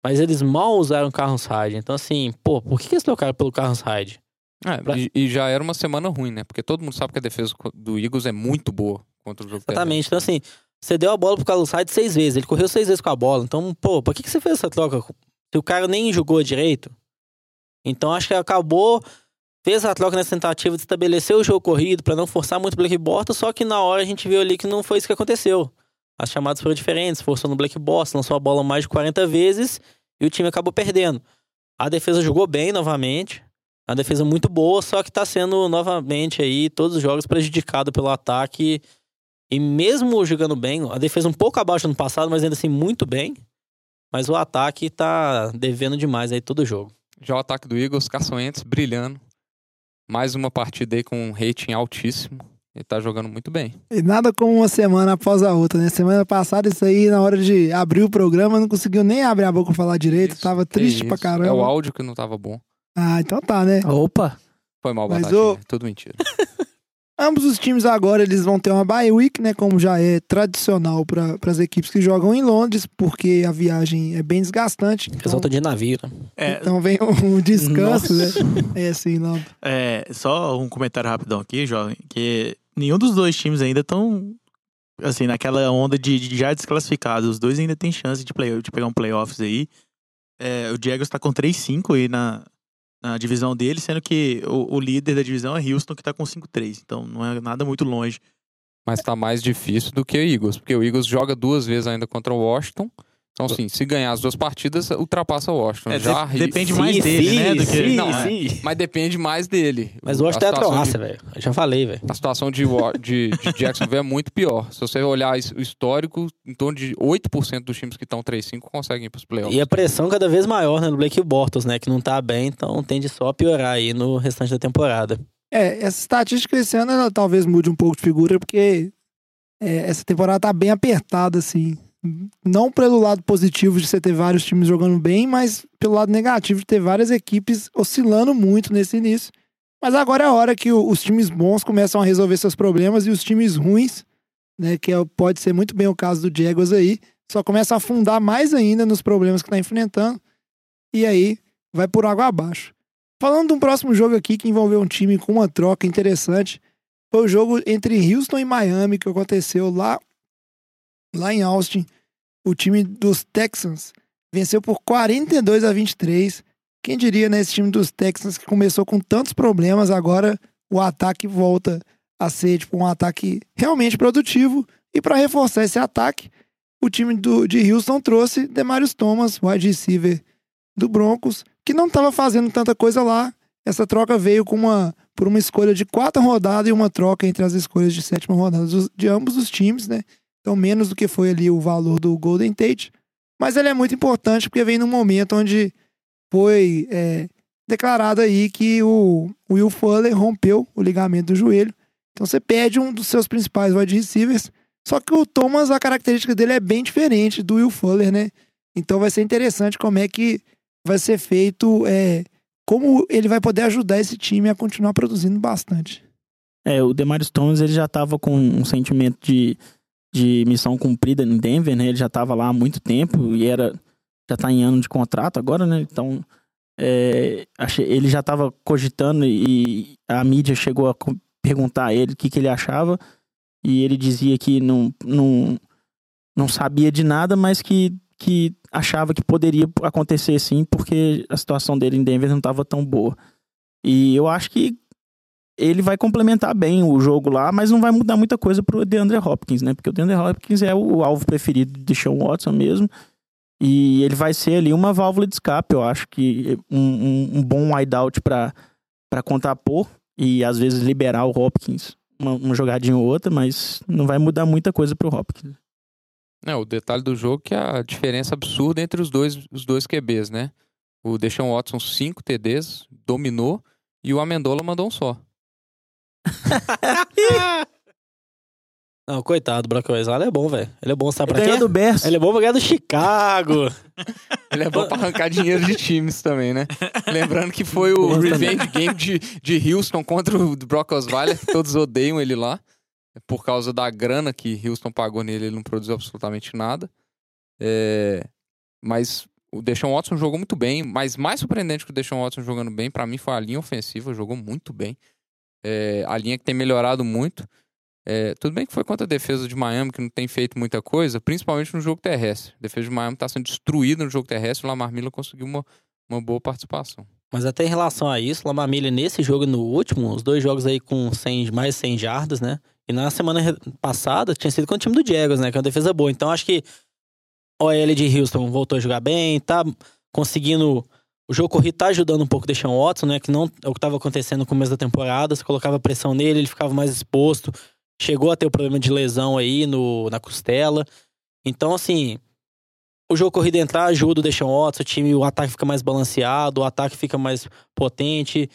mas eles mal usaram o Carlos Hyde. Então, assim, pô, por que eles trocaram pelo Carlos Hyde? É, Pra- e, e já era uma semana ruim, né? Porque todo mundo sabe que a defesa do Eagles é muito boa contra o jogo Exatamente. Então, assim, você deu a bola pro Carlos Hyde seis vezes. Ele correu seis vezes com a bola. Então, pô, por que, que você fez essa troca? Se o cara nem jogou direito. Então, acho que acabou. Fez a troca nessa tentativa de estabelecer o jogo corrido pra não forçar muito o Black Bortles, só que na hora a gente viu ali que não foi isso que aconteceu. As chamadas foram diferentes, forçou no Black Bortles, lançou a bola mais de 40 vezes e o time acabou perdendo. A defesa jogou bem novamente, a defesa muito boa, só que tá sendo novamente aí todos os jogos prejudicado pelo ataque e mesmo jogando bem, a defesa um pouco abaixo ano passado, mas ainda assim muito bem. Mas o ataque tá devendo demais aí todo jogo. Já o ataque do Eagles, Carson Wentz brilhando. Mais uma partida aí com um rating altíssimo. Ele tá jogando muito bem. E nada como uma semana após a outra, né? Semana passada, isso aí, na hora de abrir o programa, não conseguiu nem abrir a boca pra falar direito. Isso, tava é triste pra isso. caramba. É o áudio que não tava bom. Ah, então tá, né? Opa! Foi mal, Mas Batatinha. o- Tudo mentira. Ambos os times agora eles vão ter uma bye week, né? Como já é tradicional para as equipes que jogam em Londres, porque a viagem é bem desgastante. Então, Resulta de navio, né? É, então vem um descanso, né? É assim, não. é, só um comentário rapidão aqui, jovem, que nenhum dos dois times ainda estão assim, naquela onda de, de já desclassificados. Os dois ainda tem chance de, play, de pegar um playoffs aí. É, o Jaguars tá com 3-5 aí na, na divisão dele, sendo que o, o líder da divisão é Houston, que tá com 5-3. Então não é nada muito longe. Mas tá mais difícil do que o Eagles. Porque o Eagles joga duas vezes ainda contra o Washington. Então, assim, se ganhar as duas partidas, ultrapassa o Washington. É, Já de- depende Sim, mais dele, sim, né? Do que, sim, não, é. sim. Mas depende mais dele. Mas o Washington é A a situação Croácia, de- velho. Eu já falei, velho. A situação de, de, de Jacksonville é muito pior. Se você olhar o histórico, em torno de 8% dos times que estão 3-5 conseguem ir pros playoffs. E a pressão cada vez maior né, no Blake Bortles, né? Que não tá bem, então tende só a piorar aí no restante da temporada. É, essa estatística esse ano ela talvez mude um pouco de figura, porque é, essa temporada tá bem apertada, assim. Não pelo lado positivo de você ter vários times jogando bem, mas pelo lado negativo de ter várias equipes oscilando muito nesse início. Mas agora é a hora que os times bons começam a resolver seus problemas e os times ruins, né, que é- pode ser muito bem o caso do Jaguars aí, só começam a afundar mais ainda nos problemas que tá enfrentando. E aí vai por água abaixo. Falando de um próximo jogo aqui que envolveu um time com uma troca interessante, foi o jogo entre Houston e Miami que aconteceu lá, lá em Austin. O time dos Texans venceu por 42 a 23. Quem diria, né, esse time dos Texans que começou com tantos problemas, agora o ataque volta a ser tipo, um ataque realmente produtivo. E para reforçar esse ataque, o time do, de Houston trouxe Demarius Thomas, wide receiver do Broncos, que não estava fazendo tanta coisa lá. Essa troca veio com uma por uma escolha de quarta rodada e uma troca entre as escolhas de sétima rodada de ambos os times, né? Então, menos do que foi ali o valor do Golden Tate. Mas ele é muito importante porque vem num momento onde foi é, declarado aí que o Will Fuller rompeu o ligamento do joelho. Então, você perde um dos seus principais wide receivers. Só que o Thomas, a característica dele é bem diferente do Will Fuller, né? Então, vai ser interessante como é que vai ser feito, é, como ele vai poder ajudar esse time a continuar produzindo bastante. É, o Demarius Thomas ele já tava com um sentimento de, de missão cumprida em Denver, né? Ele já tava lá há muito tempo e era já tá em ano de contrato agora, né? Então, é, ele já tava cogitando e a mídia chegou a perguntar a ele o que, que ele achava e ele dizia que não, não, não sabia de nada, mas que, que achava que poderia acontecer sim, porque a situação dele em Denver não estava tão boa. E eu acho que ele vai complementar bem o jogo lá, mas não vai mudar muita coisa pro DeAndre Hopkins, né? Porque o DeAndre Hopkins é o alvo preferido de Sean Watson mesmo. E ele vai ser ali uma válvula de escape, eu acho que um, um, um bom wideout para contrapor e às vezes liberar o Hopkins uma, uma jogadinha ou outra, mas não vai mudar muita coisa pro Hopkins. É, o detalhe do jogo é que a diferença absurda entre os dois, os dois QBs, né? O Deshaun Watson, 5 TDs, dominou, e o Amendola mandou um só. Não, coitado, Brock Osweiler é bom, velho. Ele é bom, sabe Ele pra quê? do Bears. Ele é bom pra ganhar do Chicago. Ele é bom pra arrancar dinheiro de times também, né? Lembrando que foi o revenge game de, de Houston contra o Brock Osweiler, que todos odeiam ele lá. Por causa da grana que Houston pagou nele, ele não produziu absolutamente nada. É, Mas o Deshaun Watson jogou muito bem, mas mais surpreendente que o Deshaun Watson jogando bem, pra mim foi a linha ofensiva, jogou muito bem. É, a linha que tem melhorado muito. É, tudo bem que foi contra a defesa de Miami, que não tem feito muita coisa, principalmente no jogo terrestre. A defesa de Miami está sendo destruída no jogo terrestre, o Lamar Miller conseguiu uma, uma boa participação. Mas até em relação a isso, Lamar Miller nesse jogo e no último, os dois jogos aí com 100, mais 100 jardas, né? E na semana passada tinha sido com o time do Jaguars, né? Que é uma defesa boa. Então acho que o OL de Houston voltou a jogar bem, tá conseguindo. O jogo corrido tá ajudando um pouco o Deshaun Watson, né? Que não é o que estava acontecendo no começo da temporada. Você colocava pressão nele, ele ficava mais exposto. Chegou a ter o problema de lesão aí no, na costela. Então, assim, o jogo corrido entrar ajuda o Deshaun Watson, o time, o ataque fica mais balanceado, o ataque fica mais potente.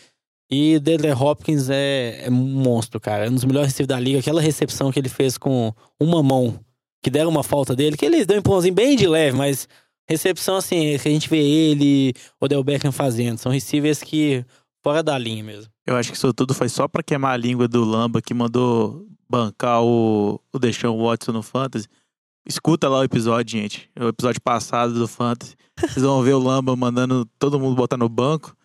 E DeAndre Hopkins é, é um monstro, cara. É um dos melhores receivers da liga. Aquela recepção que ele fez com uma mão, que deram uma falta dele, que ele deu um empurrãozinho bem de leve, mas recepção assim, que a gente vê ele, o Del Beckham fazendo. São receivers que fora da linha mesmo. Eu acho que isso tudo foi só pra queimar a língua do Lamba que mandou bancar o, o Deshaun Watson no Fantasy. Escuta lá o episódio, gente. O episódio passado do Fantasy. Vocês vão ver o Lamba mandando todo mundo botar no banco.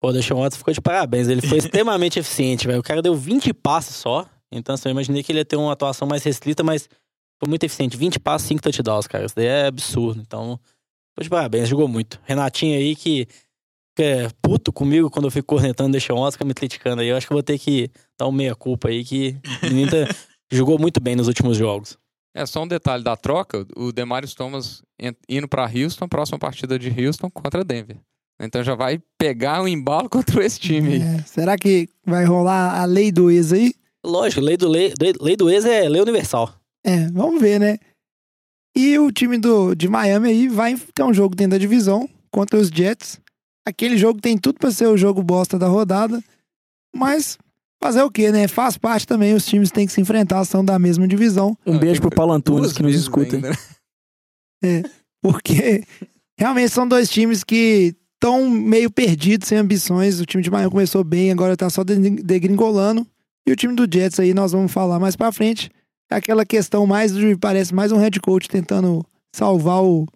Pô, o Deshaun Watson ficou de parabéns. Ele foi extremamente eficiente, velho. O cara deu 20 passes só. Então, assim, eu imaginei que ele ia ter uma atuação mais restrita, mas foi muito eficiente. 20 passes, 5 touchdowns, cara. Isso daí é absurdo. Então, foi de parabéns. Jogou muito. Renatinho aí que fica é puto comigo quando eu fico cornetando o Deshaun Watson, fica me criticando aí. Eu acho que eu vou ter que dar um meia-culpa aí que o menino tá- jogou muito bem nos últimos jogos. É só um detalhe da troca, o Demarius Thomas indo pra Houston, próxima partida de Houston contra Denver. Então já vai pegar um embalo contra esse time aí. É, será que vai rolar a lei do ex aí? Lógico, lei do, lei, lei do ex é lei universal. É, vamos ver, né? E o time do, de Miami aí vai ter um jogo dentro da divisão contra os Jets. Aquele jogo tem tudo pra ser o jogo bosta da rodada. Mas fazer o quê, né? Faz parte também, os times têm que se enfrentar, são da mesma divisão. Um beijo pro Paulo Antunes que nos escuta. ainda, né? Porque realmente são dois times que estão meio perdidos, sem ambições. O time de Miami começou bem, agora tá só de- degringolando. E o time do Jets aí nós vamos falar mais pra frente. É aquela questão mais, de- parece mais um head coach tentando salvar o,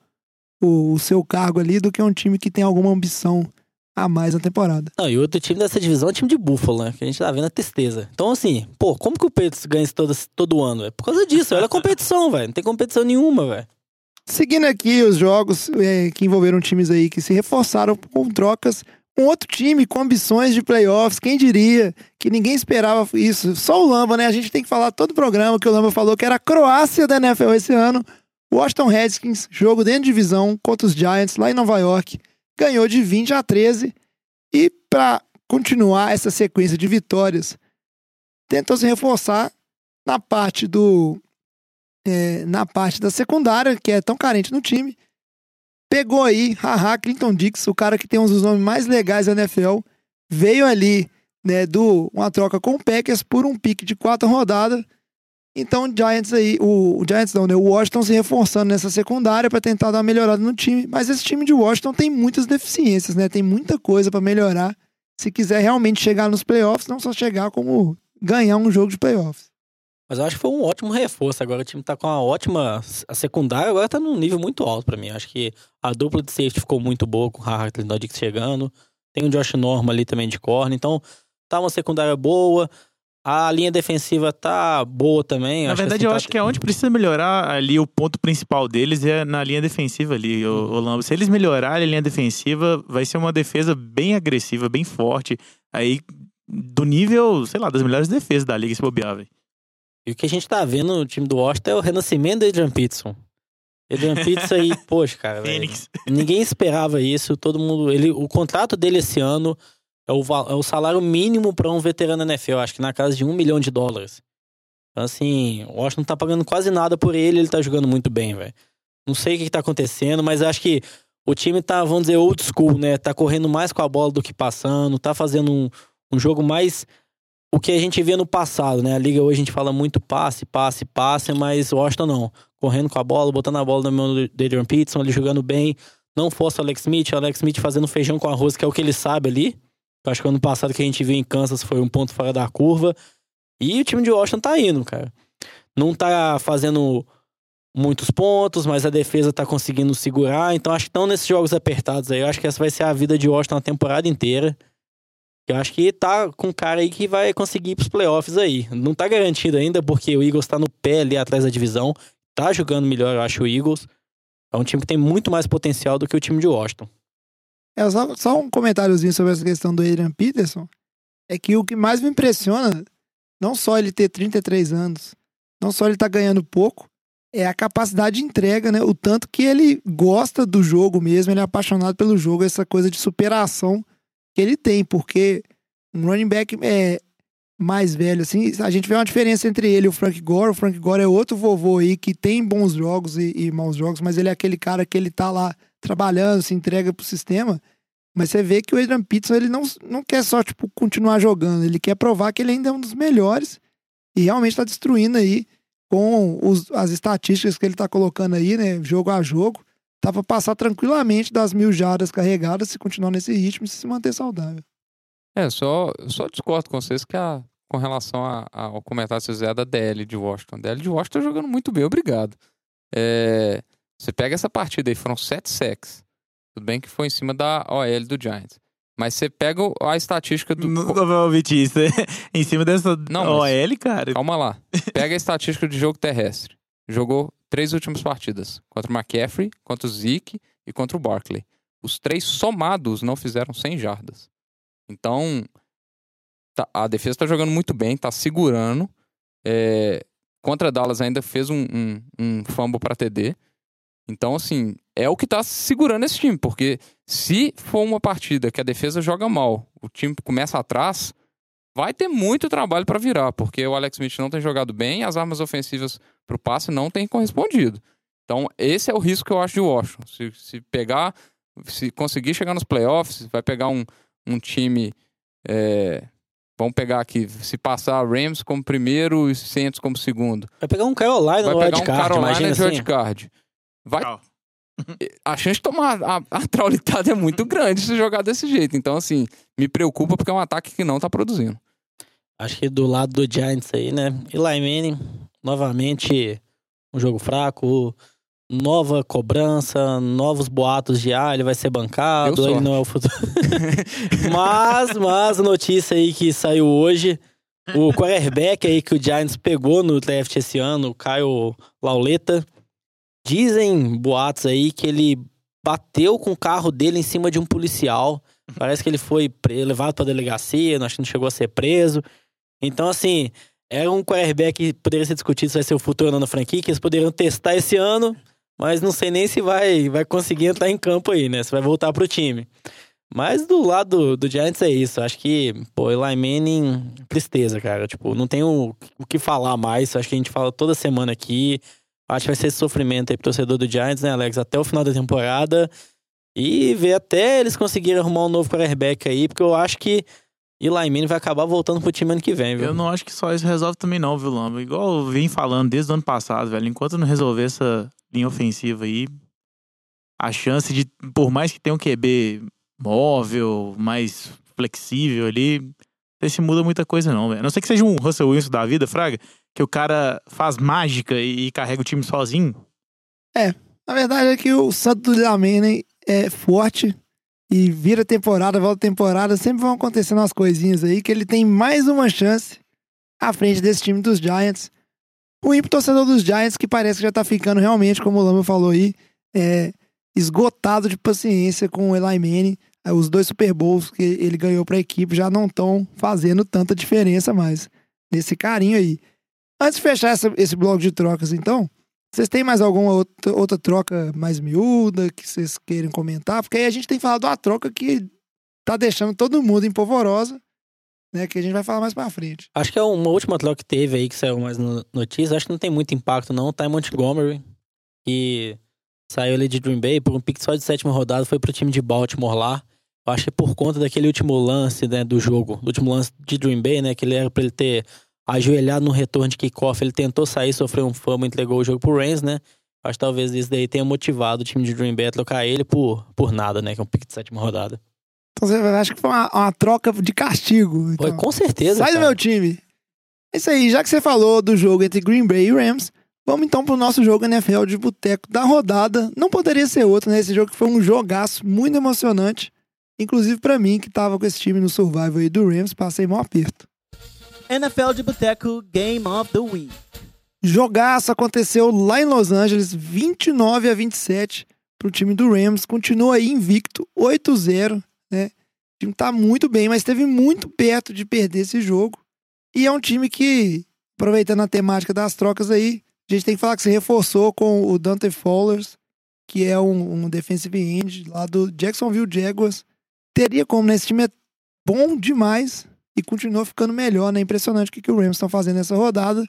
o, o seu cargo ali do que um time que tem alguma ambição a mais na temporada. Não, e outro time dessa divisão é o time de Buffalo, né? Que a gente tá vendo a tristeza. Então, assim, pô, como que o Patriots ganha isso todo, todo ano? É por causa disso, olha a competição, velho. Não tem competição nenhuma, velho. Seguindo aqui os jogos é, que envolveram times aí que se reforçaram com trocas. Um outro time com ambições de playoffs, quem diria que ninguém esperava isso? Só o Lamba, né? A gente tem que falar todo o programa que o Lamba falou que era a Croácia da NFL esse ano. Washington Redskins, jogo dentro de divisão contra os Giants lá em Nova York, ganhou de 20 a 13. E para continuar essa sequência de vitórias, tentou se reforçar na parte do é, na parte da secundária, que é tão carente no time. Pegou aí, haha, Clinton Dix, o cara que tem um dos nomes mais legais da NFL. Veio ali, né, do uma troca com o Packers por um pique de quarta rodada. Então o Giants aí, o, o Giants não, né? O Washington se reforçando nessa secundária para tentar dar uma melhorada no time. Mas esse time de Washington tem muitas deficiências, né? Tem muita coisa para melhorar. Se quiser realmente chegar nos playoffs, não só chegar como ganhar um jogo de playoffs. Mas eu acho que foi um ótimo reforço. Agora o time tá com uma ótima. A secundária agora tá num nível muito alto pra mim. Eu acho que a dupla de safety ficou muito boa com o Hartley e chegando. Tem o Josh Norman ali também de corner. Então tá uma secundária boa. A linha defensiva tá boa também. Na verdade, assim, eu tá- acho que é onde precisa melhorar ali o ponto principal deles é na linha defensiva ali, o, o Lambo. Se eles melhorarem a linha defensiva, vai ser uma defesa bem agressiva, bem forte. Aí, do nível, sei lá, das melhores defesas da liga, se bobear, velho. E o que a gente tá vendo no time do Washington é o renascimento do Adrian Peterson. Adrian Peterson aí, poxa, cara. velho. Ninguém esperava isso. Todo mundo. Ele, o contrato dele esse ano é o, é o salário mínimo para um veterano NFL. Acho que na casa de um milhão de dólares. Então, assim, o Washington tá pagando quase nada por ele. Ele tá jogando muito bem, velho. Não sei o que, que tá acontecendo, mas acho que o time tá, vamos dizer, old school, né? Tá correndo mais com a bola do que passando. Tá fazendo um, um jogo mais. O que a gente via no passado, né? A liga hoje a gente fala muito passe, passe, passe, mas o Washington não. Correndo com a bola, botando a bola na mão do Adrian Peterson, ele jogando bem não fosse o Alex Smith, o Alex Smith fazendo feijão com arroz, que é o que ele sabe ali. Eu acho que ano passado que a gente viu em Kansas foi um ponto fora da curva. E o time de Washington tá indo, cara. Não tá fazendo muitos pontos, mas a defesa tá conseguindo segurar. Então acho que estão nesses jogos apertados aí. Eu acho que essa vai ser a vida de Washington a temporada inteira. Eu acho que tá com um cara aí que vai conseguir ir pros playoffs aí. Não tá garantido ainda, porque o Eagles tá no pé ali atrás da divisão. Tá jogando melhor, eu acho, o Eagles. É um time que tem muito mais potencial do que o time de Washington. É, só, só um comentáriozinho sobre essa questão do Adrian Peterson. É que o que mais me impressiona, não só ele ter 33 anos, não só ele tá ganhando pouco, é a capacidade de entrega, né? O tanto que ele gosta do jogo mesmo, ele é apaixonado pelo jogo, essa coisa de superação que ele tem, porque um running back é mais velho, assim, a gente vê uma diferença entre ele e o Frank Gore. O Frank Gore é outro vovô aí que tem bons jogos e, e maus jogos, mas ele é aquele cara que ele tá lá trabalhando, se entrega pro sistema. Mas você vê que o Adrian Peterson, ele não, não quer só, tipo, continuar jogando. Ele quer provar que ele ainda é um dos melhores e realmente tá destruindo aí com os- as estatísticas que ele tá colocando aí, né? Jogo a jogo. Dá pra passar tranquilamente das mil jardas carregadas se continuar nesse ritmo e se manter saudável. É, só, eu só discordo com vocês que a, com relação a- a- ao comentário que vocês fizeram da DL de Washington. A DL de Washington tá jogando muito bem, obrigado. É, você pega essa partida aí, foram sete sacks. Tudo bem que foi em cima da OL do Giants. Mas você pega o- a estatística do. Não não ouvir isso. em cima dessa Não, mas- OL, cara. Calma lá. Pega a estatística de jogo terrestre. Jogou três últimas partidas. Contra o McCaffrey, contra o Zeke e contra o Barkley. Os três somados não fizeram 100 jardas. Então, tá- a defesa tá jogando muito bem, tá segurando. É, contra Dallas ainda fez um, um, um fumble para TD. Então, assim, é o que tá segurando esse time. Porque se for uma partida que a defesa joga mal, o time começa atrás, vai ter muito trabalho para virar, porque o Alex Smith não tem jogado bem, as armas ofensivas pro passe não têm correspondido. Então, esse é o risco que eu acho de Washington. Se, se pegar, se conseguir chegar nos playoffs, vai pegar um, um time. é, vamos pegar aqui, se passar Rams como primeiro e Saints como segundo. Vai pegar um Carolina Vai no pegar um Carolina imagina de assim. wildcard. Vai, Tchau. A chance de tomar a, a traulitada é muito grande se jogar desse jeito. Então, assim, me preocupa porque é um ataque que não tá produzindo. Acho que do lado do Giants aí, né? Eli Manning, novamente, um jogo fraco, nova cobrança, novos boatos de ah, ele vai ser bancado, ele não é o futuro. mas, mas notícia aí que saiu hoje, o quarterback aí que o Giants pegou no draft esse ano, o Caio Lauleta, dizem boatos aí que ele bateu com o carro dele em cima de um policial. Parece que ele foi levado pra delegacia, acho que não chegou a ser preso. Então, assim, era um quarterback que poderia ser discutido se vai ser o futuro ou não na franquia, que eles poderiam testar esse ano, mas não sei nem se vai, vai conseguir entrar em campo aí, né? Se vai voltar pro time. Mas do lado do, do Giants é isso. Acho que, pô, Eli Manning, tristeza, cara. Tipo, não tem o, o que falar mais. Acho que a gente fala toda semana aqui. Acho que vai ser esse sofrimento aí pro torcedor do Giants, né, Alex? Até o final da temporada. E ver até eles conseguirem arrumar um novo quarterback aí, porque eu acho que E Laimene vai acabar voltando pro time ano que vem, viu? Eu não acho que só isso resolve também não, viu, Lamba? Igual eu vim falando desde o ano passado, velho. Enquanto não resolver essa linha ofensiva aí, a chance de, por mais que tenha um QB móvel, mais flexível ali, não se muda muita coisa não, velho. A não ser que seja um Russell Wilson da vida, Fraga, que o cara faz mágica e, e carrega o time sozinho. Na verdade é que o Santo Lamene é forte e vira temporada, volta temporada, sempre vão acontecendo umas coisinhas aí que ele tem mais uma chance à frente desse time dos Giants. O ímpeto torcedor dos Giants que parece que já tá ficando realmente, como o Lama falou aí, é, esgotado de paciência com o Eli Manning. É, Os dois Super Bowls que ele ganhou pra equipe já não estão fazendo tanta diferença mais nesse carinho aí. Antes de fechar essa- esse bloco de trocas, então, vocês têm mais alguma outra, outra troca mais miúda que vocês queiram comentar? Porque aí a gente tem falado uma troca que tá deixando todo mundo em polvorosa, né? Que a gente vai falar mais pra frente. Acho que é uma última troca que teve aí, que saiu mais no notícia. Acho que não tem muito impacto, não. O Ty Montgomery, que saiu ali de Green Bay por um pick só de sétima rodada, foi pro time de Baltimore lá. Eu acho que por conta daquele último lance né, do jogo, do último lance de Green Bay, né? Que ele era pra ele ter ajoelhado no retorno de kickoff. Ele tentou sair, sofreu um fumble, entregou o jogo pro Rams, né? Acho que talvez isso daí tenha motivado o time de Green Bay a trocar ele por, por nada, né? Que é um pick de sétima rodada. Então você acha que foi uma, uma troca de castigo. Foi, Então. com certeza. Sai do cara. meu time. É isso aí, já que você falou do jogo entre Green Bay e Rams, vamos então pro nosso jogo NFL de boteco da rodada. Não poderia ser outro, né? Esse jogo que foi um jogaço muito emocionante. Inclusive pra mim, que tava com esse time no Survival aí do Rams, passei mó aperto. NFL de Boteco Game of the Week. Jogaço aconteceu lá em Los Angeles, 29 a 27 pro time do Rams. Continua aí invicto, 8-0, né? O time tá muito bem, mas esteve muito perto de perder esse jogo. E é um time que, aproveitando a temática das trocas aí, a gente tem que falar que se reforçou com o Dante Fowlers, que é um, um defensive end lá do Jacksonville Jaguars. Teria como, né? Esse time é bom demais e continua ficando melhor, né? Impressionante o que, o Rams estão fazendo nessa rodada.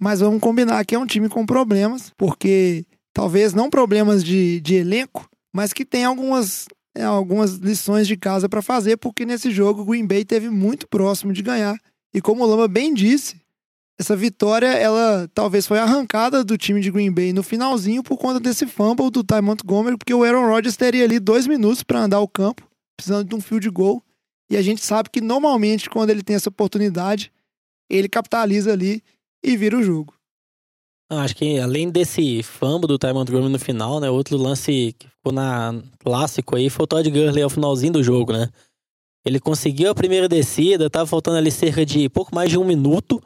Mas vamos combinar que é um time com problemas, porque talvez não problemas de, de elenco, mas que tem algumas, é, algumas lições de casa para fazer, porque nesse jogo o Green Bay teve muito próximo de ganhar. E como o Lama bem disse, essa vitória ela talvez foi arrancada do time de Green Bay no finalzinho por conta desse fumble do Ty Montgomery, porque o Aaron Rodgers teria ali dois minutos para andar o campo, precisando de um field goal. E a gente sabe que normalmente quando ele tem essa oportunidade, ele capitaliza ali e vira o jogo. Acho que além desse fumble do Ty Montgomery no final, né? Outro lance que ficou na clássico aí foi o Todd Gurley ao finalzinho do jogo, né? Ele conseguiu a primeira descida, tava faltando ali cerca de pouco mais de um minuto.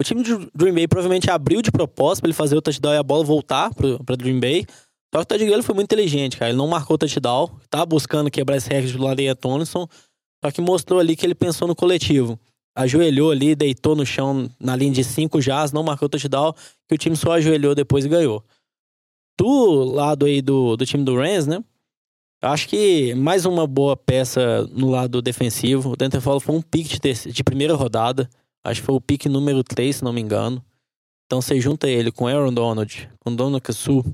O time do Green Bay provavelmente abriu de propósito pra ele fazer o touchdown e a bola voltar pra Green Bay. Só que o Todd Gurley foi muito inteligente, cara. Ele não marcou o touchdown, tava buscando quebrar esse recorde do Ladeia Tomlinson, só que mostrou ali que ele pensou no coletivo. Ajoelhou ali, deitou no chão na linha de cinco jazz, não marcou touchdown, que o time só ajoelhou depois e ganhou. Do lado aí do, do time do Rams, né? Acho que mais uma boa peça no lado defensivo. O Dante Fowler foi um pick de, terce- de primeira rodada. Acho que foi o pick número 3, se não me engano. Então você junta ele com Aaron Donald, com Donald Kassu.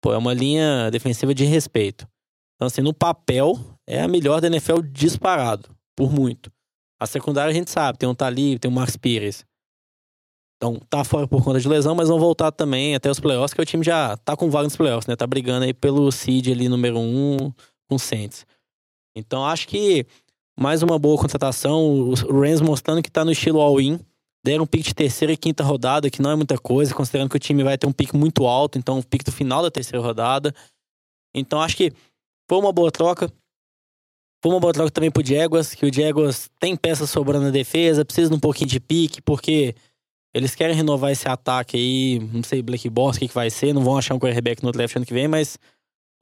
Pô, é uma linha defensiva de respeito. Então, assim, no papel, é a melhor da NFL disparado. Por muito. A secundária a gente sabe, tem um Talib, tem o Marcos Pires. Então, tá fora por conta de lesão, mas vão voltar também até os playoffs, que o time já tá com vaga nos playoffs, né? Tá brigando aí pelo seed ali número um com o Saints. Então, acho que mais uma boa contratação. O Rams mostrando que tá no estilo all-in. Deram um pick de terceira e quinta rodada, que não é muita coisa, considerando que o time vai ter um pick muito alto, então um pick do final da terceira rodada. Então, acho que foi uma boa troca. Foi uma boa também pro Jaguars, que o Jaguars tem peças sobrando na defesa, precisa de um pouquinho de pique, porque eles querem renovar esse ataque aí, não sei, Black Boss, o que, que vai ser, não vão achar um quarterback no draft ano que vem, mas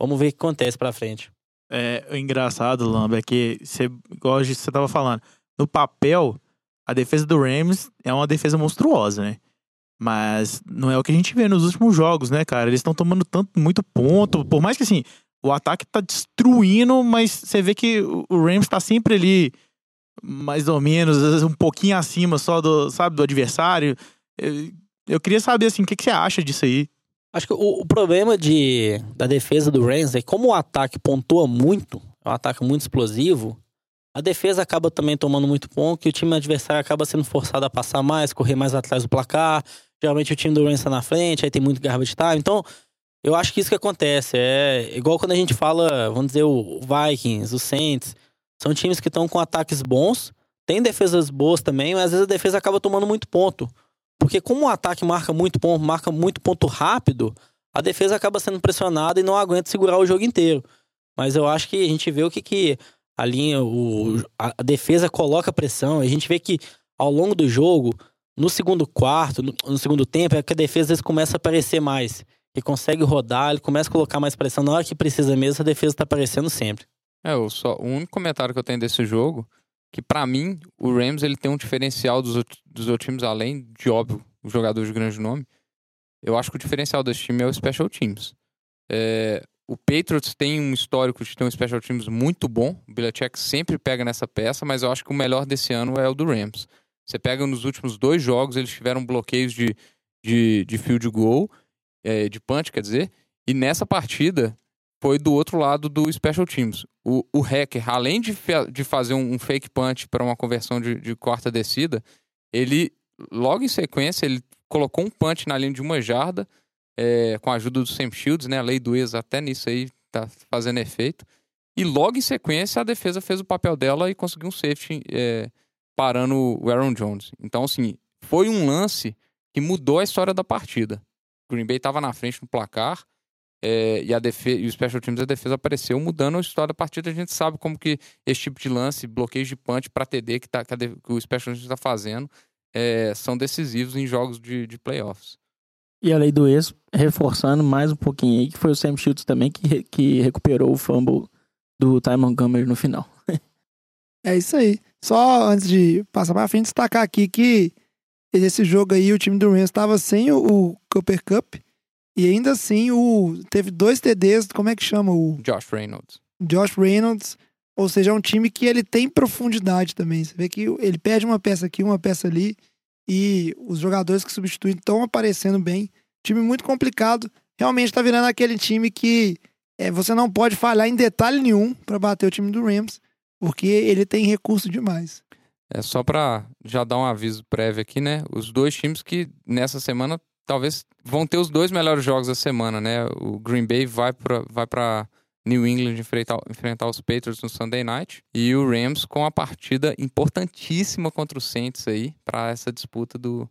vamos ver o que acontece pra frente. É, o engraçado, Lamba, é que, você, igual você tava falando, no papel, a defesa do Rams é uma defesa monstruosa, né? Mas não é o que a gente vê nos últimos jogos, né, cara? Eles estão tomando tanto, muito ponto. Por mais que, assim, o ataque tá destruindo, mas você vê que o Rams tá sempre ali, mais ou menos, um pouquinho acima só do, sabe, do adversário. Eu, eu queria saber, assim, o que, que você acha disso aí? Acho que o, o problema de, da defesa do Rams é que como o ataque pontua muito, é um ataque muito explosivo, a defesa acaba também tomando muito ponto, que o time adversário acaba sendo forçado a passar mais, correr mais atrás do placar. Geralmente o time do Rams está na frente, aí tem muito garbage time. Então, eu acho que isso que acontece. É igual quando a gente fala, vamos dizer, o Vikings, o Saints. São times que estão com ataques bons, tem defesas boas também, mas às vezes a defesa acaba tomando muito ponto. Porque como o ataque marca muito ponto, marca muito ponto rápido, a defesa acaba sendo pressionada e não aguenta segurar o jogo inteiro. Mas eu acho que a gente vê o que, que a linha, o, a, defesa coloca pressão. A gente vê que ao longo do jogo, no segundo quarto, no, no segundo tempo, é que a defesa começa a aparecer mais. Ele consegue rodar, ele começa a colocar mais pressão. Na hora que precisa mesmo, a defesa tá aparecendo sempre. É, o, só, o único comentário que eu tenho desse jogo, que pra mim, o Rams ele tem um diferencial dos, dos outros times, além de, óbvio, o jogador de grande nome. Eu acho que o diferencial desse time é o Special Teams. É, o Patriots tem um histórico de ter um Special Teams muito bom. O Belichick sempre pega nessa peça, mas eu acho que o melhor desse ano é o do Rams. Você pega nos últimos dois jogos, eles tiveram bloqueios de, de, de field goal, é, de punch, quer dizer, e nessa partida foi do outro lado do Special Teams. O, o hacker, além de, de fazer um, um fake punch para uma conversão de, de quarta descida, ele, logo em sequência, ele colocou um punch na linha de uma jarda, é, com a ajuda do Sam Shields, né? A lei do ex até nisso aí tá fazendo efeito. E logo em sequência, a defesa fez o papel dela e conseguiu um safety é, parando o Aaron Jones. Então, assim, foi um lance que mudou a história da partida. O Green Bay estava na frente no placar, é, e, a defe- e o Special Teams da defesa apareceu mudando a história da partida. A gente sabe como que esse tipo de lance, bloqueio de punch para TD que, tá, que, de- que o Special Teams está fazendo, é, são decisivos em jogos de, de playoffs. E a lei do ex, reforçando mais um pouquinho aí, que foi o Sam Shields também que, que recuperou o fumble do Ty Montgomery no final. É isso aí. Só antes de passar pra frente, destacar aqui que esse jogo aí, o time do Rams estava sem o, o Cooper Cup. E ainda assim, o, teve dois TDs, como é que chama? O Josh Reynolds. Josh Reynolds. Ou seja, é um time que ele tem profundidade também. Você vê que ele perde uma peça aqui, uma peça ali. E os jogadores que substituem estão aparecendo bem. Time muito complicado. Realmente está virando aquele time que é, você não pode falhar em detalhe nenhum para bater o time do Rams. Porque ele tem recurso demais. É só pra já dar um aviso prévio aqui, né? Os dois times que nessa semana talvez vão ter os dois melhores jogos da semana, né? O Green Bay vai pra, vai pra New England enfrentar, enfrentar os Patriots no Sunday Night e o Rams com a partida importantíssima contra o Saints aí pra essa disputa do,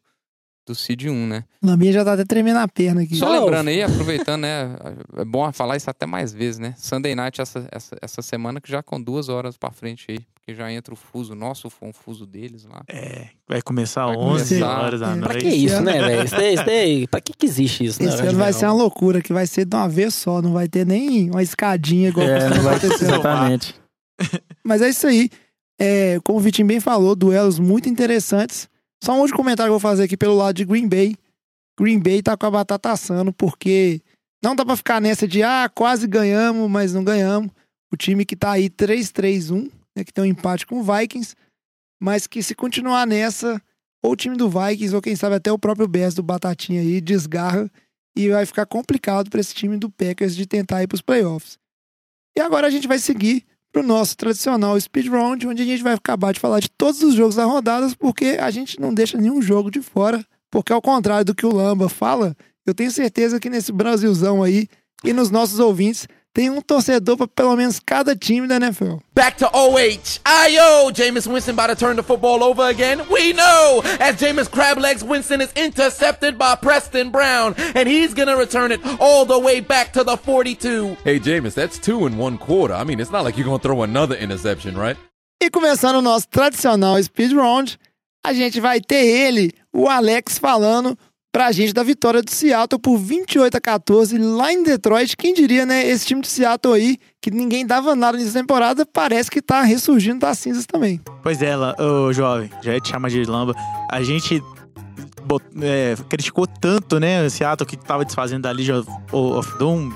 do Seed 1, né? Na minha já tá até tremendo a perna aqui. Só Não, lembrando aí, aproveitando, né? É bom falar isso até mais vezes, né? Sunday Night essa, essa, essa semana que já com duas horas pra frente aí, porque já entra o fuso nosso, foi um fuso deles lá. É, vai começar Vai 11 começar. horas da É, Pra noite. que isso, né, velho? Isso daí, isso daí, pra que que existe isso, né? Esse ano vai ser uma loucura, que vai ser de uma vez só, não vai ter nem uma escadinha igual É, não vai acontecer. exatamente. Mas é isso aí. É, como o Vitinho bem falou, duelos muito interessantes. Só um último comentário que eu vou fazer aqui pelo lado de Green Bay. Green Bay tá com a batata assando, porque não dá pra ficar nessa de, ah, quase ganhamos, mas não ganhamos. O time que tá aí 3-3-1, né, que tem um empate com o Vikings, mas que se continuar nessa, ou o time do Vikings, ou quem sabe até o próprio Bears do Batatinha aí, desgarra e vai ficar complicado para esse time do Packers de tentar ir pros playoffs. E agora a gente vai seguir pro nosso tradicional speed round, onde a gente vai acabar de falar de todos os jogos da rodada, porque a gente não deixa nenhum jogo de fora, porque ao contrário do que o Lamba fala, eu tenho certeza que nesse Brasilzão aí e nos nossos ouvintes tem um torcedor para pelo menos cada time da NFL. Back to OH. Ayo! Jameis Winston about to turn the football over again. We know! As Jameis Crablegs Winston is intercepted by Preston Brown, and he's gonna return it all the way back to the 42. Hey, Jameis, that's two in one quarter. I mean, it's not like you're going to throw another interception, right? E começando o nosso tradicional speed round, a gente vai ter ele, o Alex, falando pra gente da vitória do Seattle por 28 a 14 lá em Detroit. Quem diria, né? Esse time de Seattle aí, que ninguém dava nada nessa temporada, parece que tá ressurgindo das cinzas também. Pois é, ô jovem, já te chamar de Lamba. A gente bot- é, criticou tanto, né, o Seattle que tava desfazendo da Legion of, Doom.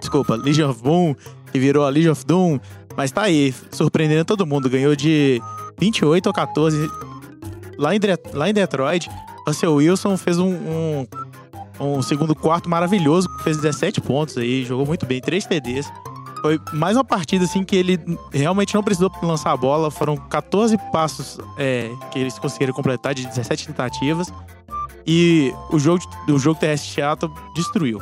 Desculpa, Legion of Boom, que virou a Legion of Doom. Mas tá aí, surpreendendo todo mundo. Ganhou de 28 a 14 lá em, lá em Detroit. Russell Wilson fez um, um, um segundo quarto maravilhoso, fez 17 pontos aí, jogou muito bem, 3 TDs. Foi mais uma partida, assim, que ele realmente não precisou lançar a bola. Foram 14 passos é, que eles conseguiram completar de 17 tentativas. E o jogo, o jogo terrestre destruiu.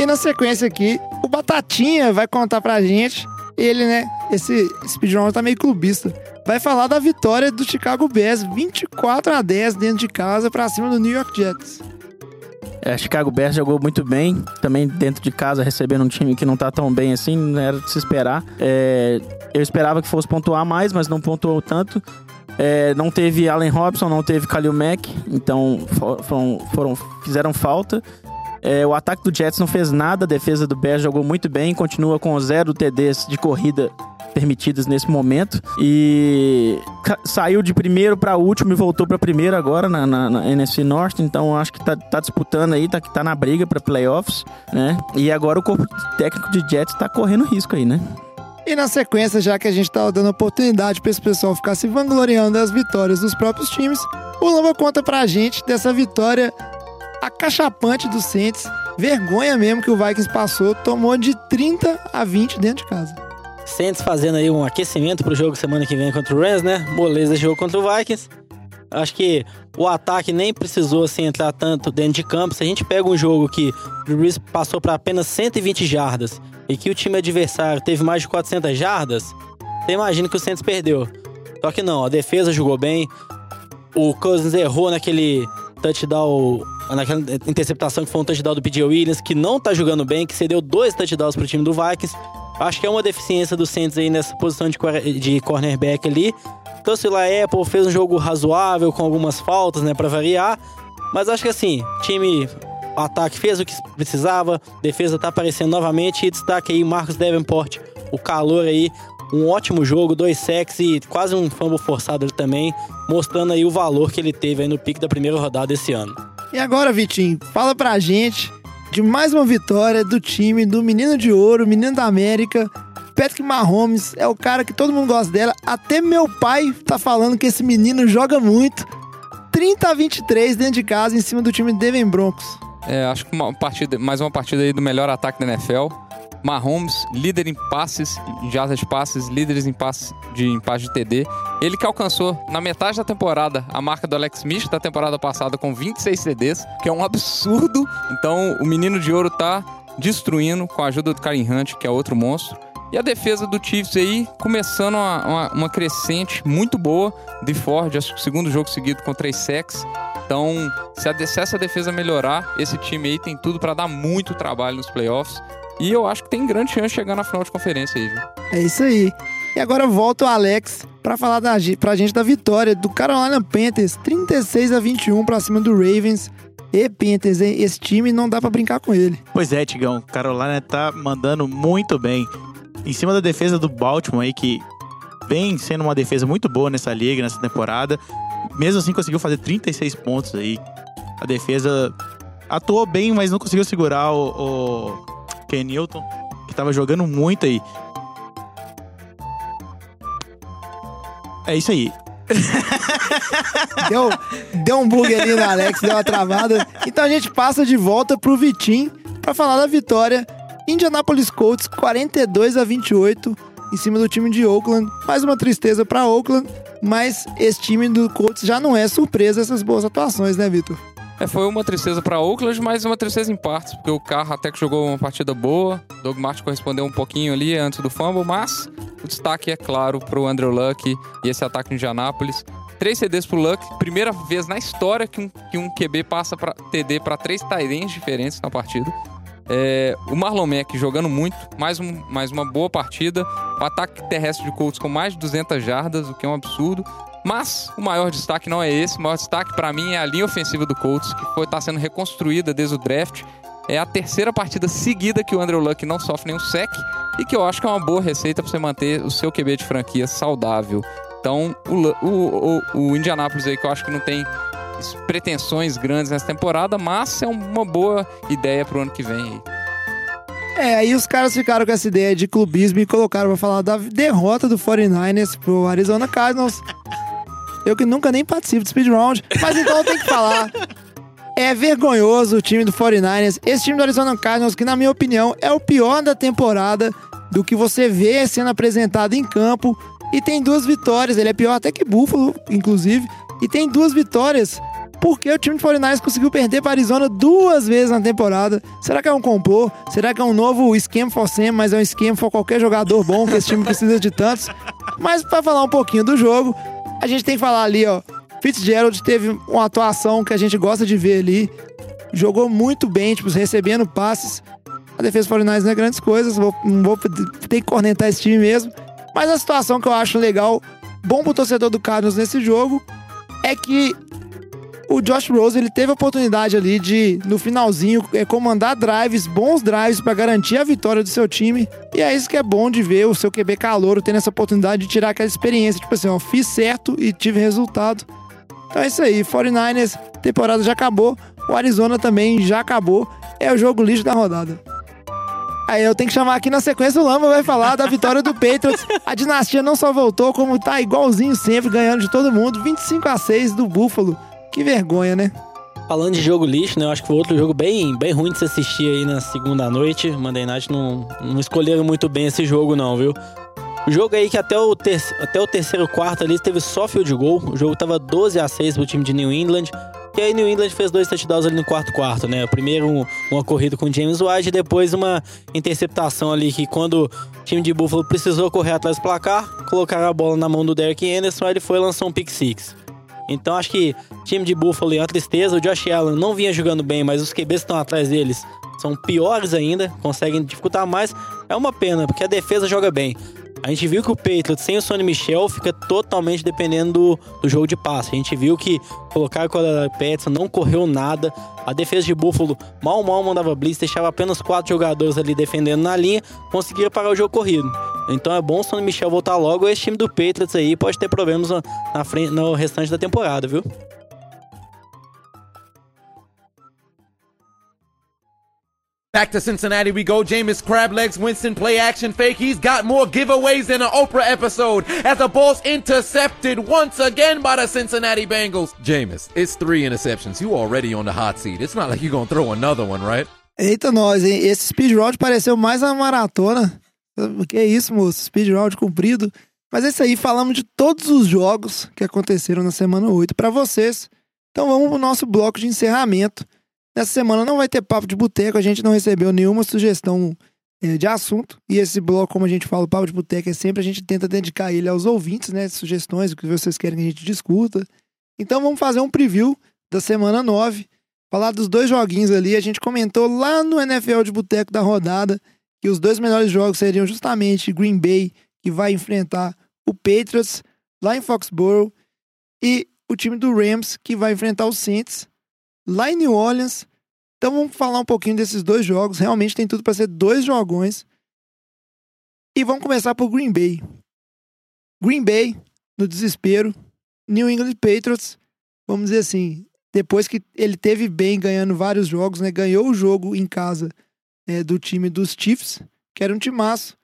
E na sequência aqui, o Batatinha vai contar pra gente. Ele, né? Esse speedrun tá meio clubista. Vai falar da vitória do Chicago Bears 24 a 10 dentro de casa pra cima do New York Jets. É, Chicago Bears jogou muito bem, também dentro de casa, recebendo um time que não tá tão bem assim, não era de se esperar. É, eu esperava que fosse pontuar mais, mas não pontuou tanto. É, não teve Allen Robson, não teve Khalil Mack, então fo- foram, foram- fizeram falta. É, o ataque do Jets não fez nada, a defesa do Bears jogou muito bem, continua com zero TDs de corrida permitidas nesse momento. E saiu de primeiro para último e voltou para primeiro agora na, na, na NFC Norte. Então acho que tá, tá disputando aí, tá, tá na briga para playoffs, né? E agora o corpo técnico de Jets tá correndo risco aí, né? E na sequência, já que a gente tá dando oportunidade pra esse pessoal ficar se vangloriando das vitórias dos próprios times, o Lamba conta pra gente dessa vitória acachapante do Saints. Vergonha mesmo que o Vikings passou, tomou de 30 a 20 dentro de casa. Saints fazendo aí um aquecimento pro jogo semana que vem contra o Rams, né? Moleza jogo contra o Vikings. Acho que o ataque nem precisou assim, entrar tanto dentro de campo. Se a gente pega um jogo que o Drew passou para apenas 120 jardas e que o time adversário teve mais de 400 jardas, você imagina que o Saints perdeu. Só que não, a defesa jogou bem. O Cousins errou naquele touchdown, naquela interceptação que foi um touchdown do PJ Williams, que não tá jogando bem, que cedeu dois touchdowns pro time do Vikings. Acho que é uma deficiência do Saints aí nessa posição de, de cornerback ali. Então, se lá Apple fez um jogo razoável com algumas faltas, né, para variar. Mas acho que assim, time ataque fez o que precisava, defesa tá aparecendo novamente e destaque aí Marcos Davenport, o calor aí, um ótimo jogo, dois sacks e quase um fumble forçado ali também, mostrando aí o valor que ele teve aí no pique da primeira rodada esse ano. E agora, Vitinho, fala pra gente de mais uma vitória do time do Menino de Ouro, Menino da América. Patrick Mahomes é o cara que todo mundo gosta dela. Até meu pai tá falando que esse menino joga muito. 30 a 23 dentro de casa em cima do time Devin Broncos. É, acho que uma partida, mais uma partida aí do melhor ataque da NFL. Mahomes, líder em passes, em jardas de passes, líderes em passes de, em passe de TD. Ele que alcançou, na metade da temporada, a marca do Alex Smith da temporada passada com 26 CDs, que é um absurdo. Então, o menino de ouro tá destruindo com a ajuda do Karim Hunt, que é outro monstro. E a defesa do Chiefs aí começando uma, uma, uma crescente muito boa. De Ford, acho que o segundo jogo seguido com três sacks. Então, se, a, se essa defesa melhorar, esse time aí tem tudo pra dar muito trabalho nos playoffs. E eu acho que tem grande chance de chegar na final de conferência aí, viu? É isso aí. E agora volta o Alex pra falar da, pra gente da vitória do Carolina Panthers, 36 a 21 pra cima do Ravens. E Panthers, hein? esse time não dá pra brincar com ele. Pois é, Tigão. Carolina tá mandando muito bem. Em cima da defesa do Baltimore aí, que vem sendo uma defesa muito boa nessa liga, nessa temporada. Mesmo assim, conseguiu fazer 36 pontos aí. A defesa atuou bem, mas não conseguiu segurar o, o Ken Newton, que tava jogando muito aí. É isso aí. Deu, deu um bug ali no Alex, deu uma travada. Então a gente passa de volta pro Vitim pra falar da vitória. Indianapolis Colts 42 a 28 em cima do time de Oakland. Mais uma tristeza pra Oakland, mas esse time do Colts já não é surpresa essas boas atuações, né, Vitor? É, foi uma tristeza pra Oakland, mas uma tristeza em partes, porque o carro até que jogou uma partida boa. Doug Martin correspondeu um pouquinho ali antes do fumble, mas o destaque é claro pro Andrew Luck e esse ataque de Indianapolis. Três CDs pro Luck, primeira vez na história que um, que um QB passa pra TD para três Tyrants diferentes na partida. É, o Marlon Mack jogando muito, mais, um, mais uma boa partida. O ataque terrestre de Colts com mais de 200 jardas, o que é um absurdo. Mas o maior destaque não é esse. O maior destaque para mim é a linha ofensiva do Colts, que foi tá sendo reconstruída desde o draft. É a terceira partida seguida que o Andrew Luck não sofre nenhum sec e que eu acho que é uma boa receita para você manter o seu QB de franquia saudável. Então, o, o, o, o Indianapolis aí que eu acho que não tem pretensões grandes nessa temporada, mas é uma boa ideia pro ano que vem aí. É, aí os caras ficaram com essa ideia de clubismo e colocaram pra falar da derrota do 49ers pro Arizona Cardinals. Eu que nunca nem participo do Speed Round, mas então eu tenho que falar. É vergonhoso o time do 49ers. Esse time do Arizona Cardinals, que na minha opinião é o pior da temporada, do que você vê sendo apresentado em campo. E tem duas vitórias, ele é pior até que Buffalo, inclusive. E tem duas vitórias porque o time de 49ers conseguiu perder para Arizona duas vezes na temporada. Será que é um complô? Será que é um novo esquema for Sam, mas é um esquema for qualquer jogador bom, que esse time precisa de tantos? Mas para falar um pouquinho do jogo, a gente tem que falar ali, ó. Fitzgerald teve uma atuação que a gente gosta de ver ali. Jogou muito bem, tipo, recebendo passes. A defesa do 49ers não é grandes coisas, vou, vou ter que cornetar esse time mesmo. Mas a situação que eu acho legal, bom pro torcedor do Cardinals nesse jogo, é que o Josh Rose ele teve a oportunidade ali de, no finalzinho, é, comandar drives, bons drives para garantir a vitória do seu time. E é isso que é bom de ver o seu QB calouro tendo essa oportunidade de tirar aquela experiência. Tipo assim, ó, fiz certo e tive resultado. Então é isso aí, 49ers, temporada já acabou. O Arizona também já acabou. É o jogo lixo da rodada. Aí eu tenho que chamar aqui na sequência o Lamba vai falar da vitória do Patriots. A dinastia não só voltou, como tá igualzinho sempre, ganhando de todo mundo. 25 a 6 do Buffalo. Que vergonha, né? Falando de jogo lixo, né? Eu acho que foi outro jogo bem, bem ruim de se assistir aí na segunda noite. Monday Night não, não escolheram muito bem esse jogo, não, viu? O jogo aí que até o, ter até o terceiro quarto ali teve só field goal. O jogo tava 12 a 6 pro time de New England. E aí New England fez dois touchdowns ali no quarto quarto, né? Primeiro um, uma corrida com James White e depois uma interceptação ali que quando o time de Buffalo precisou correr atrás do placar, colocaram a bola na mão do Derek Anderson, aí ele foi lançou um pick six. Então acho que time de Buffalo é uma tristeza. O Josh Allen não vinha jogando bem, mas os QBs que estão atrás deles são piores ainda, conseguem dificultar mais. É uma pena, porque a defesa joga bem. A gente viu que o Patriots sem o Sonny Michel fica totalmente dependendo do, do jogo de passe. A gente viu que colocar com a Petson não correu nada. A defesa de Buffalo mal mal mandava blitz, deixava apenas quatro jogadores ali defendendo na linha, conseguia parar o jogo corrido. Então é bom o Sonny Michel voltar logo. Esse time do Patriots aí pode ter problemas na frente, no restante da temporada, viu? Back to Cincinnati we go. Jameis Crablegs, Winston play action fake. He's got more giveaways than an Oprah episode as the ball's intercepted once again by the Cincinnati Bengals. Jameis, it's three interceptions. You already on the hot seat. It's not like you're gonna throw another one, right? Eita nós, hein? Esse speed round pareceu mais uma maratona. Que é isso, moço? Speed round cumprido. Mas é isso aí, falamos de todos os jogos que aconteceram na semana 8 para vocês. Então vamos pro nosso bloco de encerramento. Nessa semana não vai ter papo de boteco, a gente não recebeu nenhuma sugestão é, de assunto. E esse bloco, como a gente fala, o papo de boteco é sempre a gente tenta dedicar ele aos ouvintes, né? Sugestões, o que vocês querem que a gente discuta. Então vamos fazer um preview da semana 9. Falar dos dois joguinhos ali. A gente comentou lá no NFL de Boteco da rodada que os dois melhores jogos seriam justamente Green Bay, que vai enfrentar o Patriots lá em Foxborough, e o time do Rams, que vai enfrentar o Saints lá em New Orleans. Então vamos falar um pouquinho desses dois jogos. Realmente tem tudo para ser dois jogões. E vamos começar por Green Bay. Green Bay, no desespero. New England Patriots, vamos dizer assim, depois que ele teve bem ganhando vários jogos, né? Ganhou o jogo em casa é, do time dos Chiefs, que era um timaço.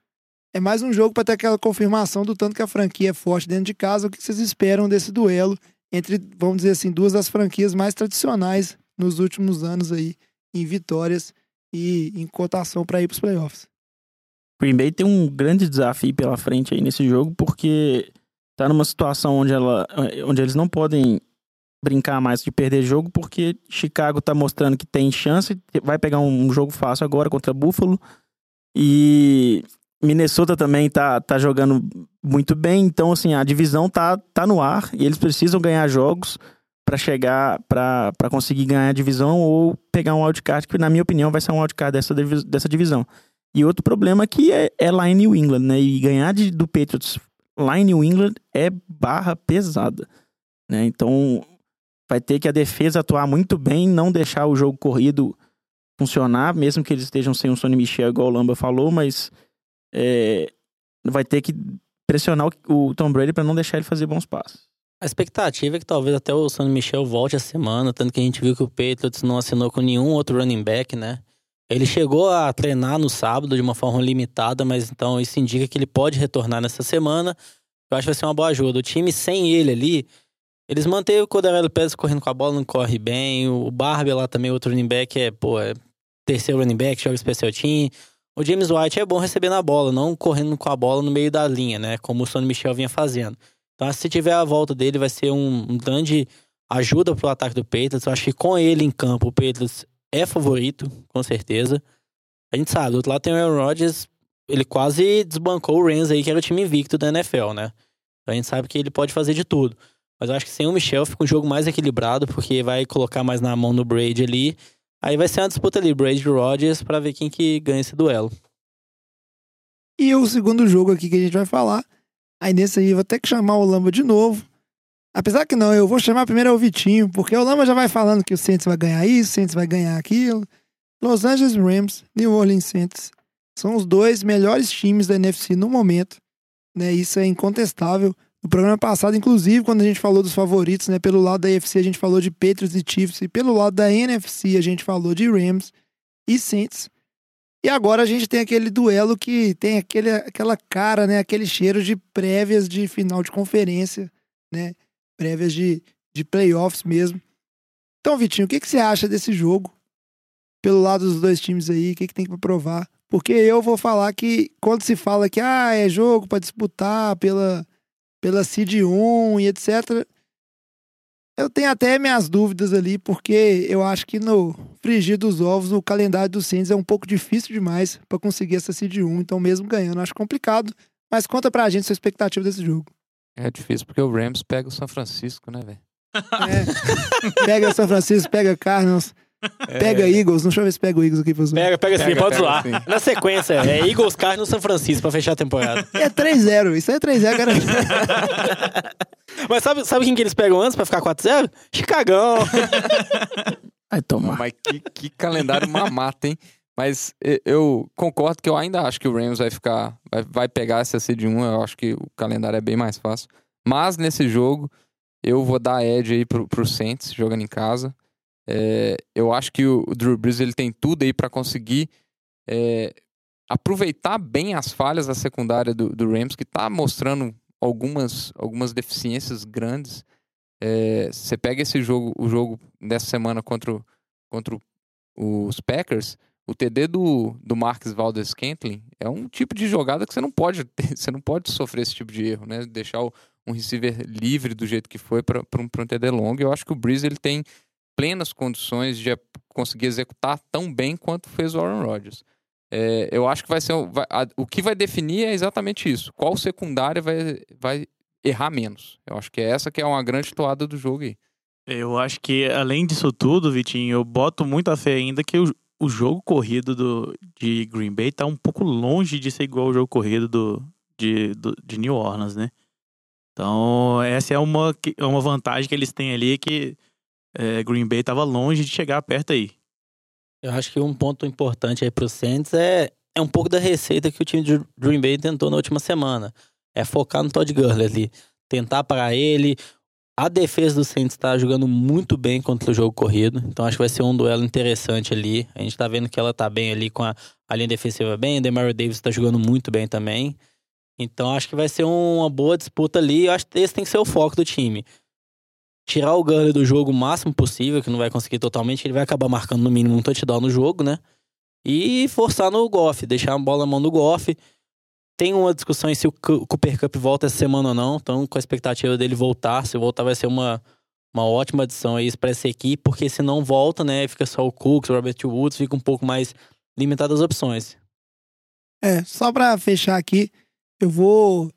É mais um jogo para ter aquela confirmação do tanto que a franquia é forte dentro de casa. O que vocês esperam desse duelo entre, vamos dizer assim, duas das franquias mais tradicionais nos últimos anos aí, em vitórias e em cotação para ir para os playoffs. Green Bay tem um grande desafio pela frente aí nesse jogo, porque tá numa situação onde, ela, onde eles não podem brincar mais de perder jogo, porque Chicago tá mostrando que tem chance, vai pegar um jogo fácil agora contra Buffalo, e Minnesota também tá, tá jogando muito bem, então assim, a divisão tá, tá no ar e eles precisam ganhar jogos para chegar, para conseguir ganhar a divisão ou pegar um wildcard, que na minha opinião vai ser um wildcard dessa, dessa divisão. E outro problema que é, é lá em New England, né? E ganhar de, do Patriots lá em New England é barra pesada, né? Então vai ter que a defesa atuar muito bem, não deixar o jogo corrido funcionar, mesmo que eles estejam sem o Sonny Michel, igual o Lamba falou, mas é, vai ter que pressionar o, Tom Brady para não deixar ele fazer bons passos. A expectativa é que talvez até o Sonny Michel volte a semana, tanto que a gente viu que o Patriots não assinou com nenhum outro running back, né? Ele chegou a treinar no sábado de uma forma limitada, mas então isso indica que ele pode retornar nessa semana. Eu acho que vai ser uma boa ajuda. O time sem ele ali, eles mantêm o Codarelli Pérez correndo com a bola, não corre bem. O Barbie lá também, outro running back, é, pô, é terceiro running back, joga especial team. O James White é bom recebendo a bola, não correndo com a bola no meio da linha, né? Como o Sonny Michel vinha fazendo. Então, se tiver a volta dele, vai ser um, um grande ajuda pro ataque do Patriots. Eu acho que com ele em campo, o Patriots é favorito, com certeza. A gente sabe, do outro lado tem o Aaron Rodgers, ele quase desbancou o Rams aí, que era o time invicto da NFL, né? Então a gente sabe que ele pode fazer de tudo. Mas eu acho que sem o Michel fica um jogo mais equilibrado, porque vai colocar mais na mão no Brady ali. Aí vai ser uma disputa ali, Brady e Rodgers, pra ver quem que ganha esse duelo. E o segundo jogo aqui que a gente vai falar. Aí nesse aí eu vou ter que chamar o Lamba de novo. Apesar que não, eu vou chamar primeiro o Vitinho, porque o Lamba já vai falando que o Saints vai ganhar isso, o Saints vai ganhar aquilo. Los Angeles Rams, New Orleans Saints. São os dois melhores times da NFC no momento. Né? Isso é incontestável. No programa passado, inclusive, quando a gente falou dos favoritos, né? Pelo lado da AFC a gente falou de Patriots e Chiefs. E pelo lado da NFC a gente falou de Rams e Saints. E agora a gente tem aquele duelo que tem aquele, aquela cara, né? Aquele cheiro de prévias de final de conferência, né? Prévias de, de playoffs mesmo. Então, Vitinho, o que, que você acha desse jogo? Pelo lado dos dois times aí, o que, que tem para provar? Porque eu vou falar que quando se fala que ah, é jogo para disputar pela, pela Seed 1 e etc. Eu tenho até minhas dúvidas ali, porque eu acho que no frigir dos ovos, o calendário do Saints é um pouco difícil demais para conseguir essa Seed 1. Então, mesmo ganhando, acho complicado. Mas conta pra gente sua expectativa desse jogo. É difícil porque o Rams pega o São Francisco, né, velho? É. pega São Francisco, pega Cardinals. Pega Eagles, deixa eu ver se pega o Eagles aqui pra zoar. Pega, pega sim, Pega, pode pega zoar. sim. Na sequência, é Eagles, Cardinals, São Francisco pra fechar a temporada. É 3-0, isso aí é 3-0, cara. Mas sabe, sabe quem que eles pegam antes pra ficar 4-0? Chicagão. Vai tomar. Mas que, que calendário mamata, hein? Mas eu concordo que eu ainda acho que o Rams vai ficar. Vai, vai pegar essa seed 1. Eu acho que o calendário é bem mais fácil. Mas nesse jogo, eu vou dar edge aí pro, pro Saints, jogando em casa. É, eu acho que o, Drew Brees ele tem tudo aí pra conseguir é, aproveitar bem as falhas da secundária do, do Rams, que tá mostrando algumas, algumas deficiências grandes. É, Você pega esse jogo, o jogo dessa semana contra, contra os Packers, o TD do, do Marcus Valdez Scantling é um tipo de jogada que você não pode você não pode sofrer esse tipo de erro, né? Deixar o- um receiver livre do jeito que foi para um, um TD longo. Eu acho que o Breeze ele tem plenas condições de conseguir executar tão bem quanto fez o Aaron Rodgers. É, eu acho que vai ser vai- a- o que vai definir é exatamente isso. Qual secundária vai, vai errar menos? Eu acho que é essa que é uma grande toada do jogo aí. Eu acho que, além disso tudo, Vitinho, eu boto muita fé ainda que o, o jogo corrido do, de Green Bay tá um pouco longe de ser igual ao jogo corrido do, de, do- de New Orleans, né? Então, essa é uma, é uma vantagem que eles têm ali que é, Green Bay tava longe de chegar perto aí. Eu acho que um ponto importante aí pro Saints é, é um pouco da receita que o time de Green Bay tentou na última semana. É focar no Todd Gurley ali. Tentar parar ele. A defesa do Saints tá jogando muito bem contra o jogo corrido. Então acho que vai ser um duelo interessante ali. A gente tá vendo que ela tá bem ali com a, a linha defensiva bem. O Demario Davis tá jogando muito bem também. Então acho que vai ser uma boa disputa ali. Eu acho que esse tem que ser o foco do time. Tirar o Gurley do jogo o máximo possível, que não vai conseguir totalmente, ele vai acabar marcando no mínimo um touchdown no jogo, né? E forçar no Goff, deixar a bola na mão do Goff. Tem uma discussão em se o Cooper Cup volta essa semana ou não, então com a expectativa dele voltar, se voltar vai ser uma, uma ótima adição aí pra essa equipe, porque se não volta, né, fica só o Cooks, o Robert Woods, fica um pouco mais limitado as opções. É, só pra fechar aqui, eu vou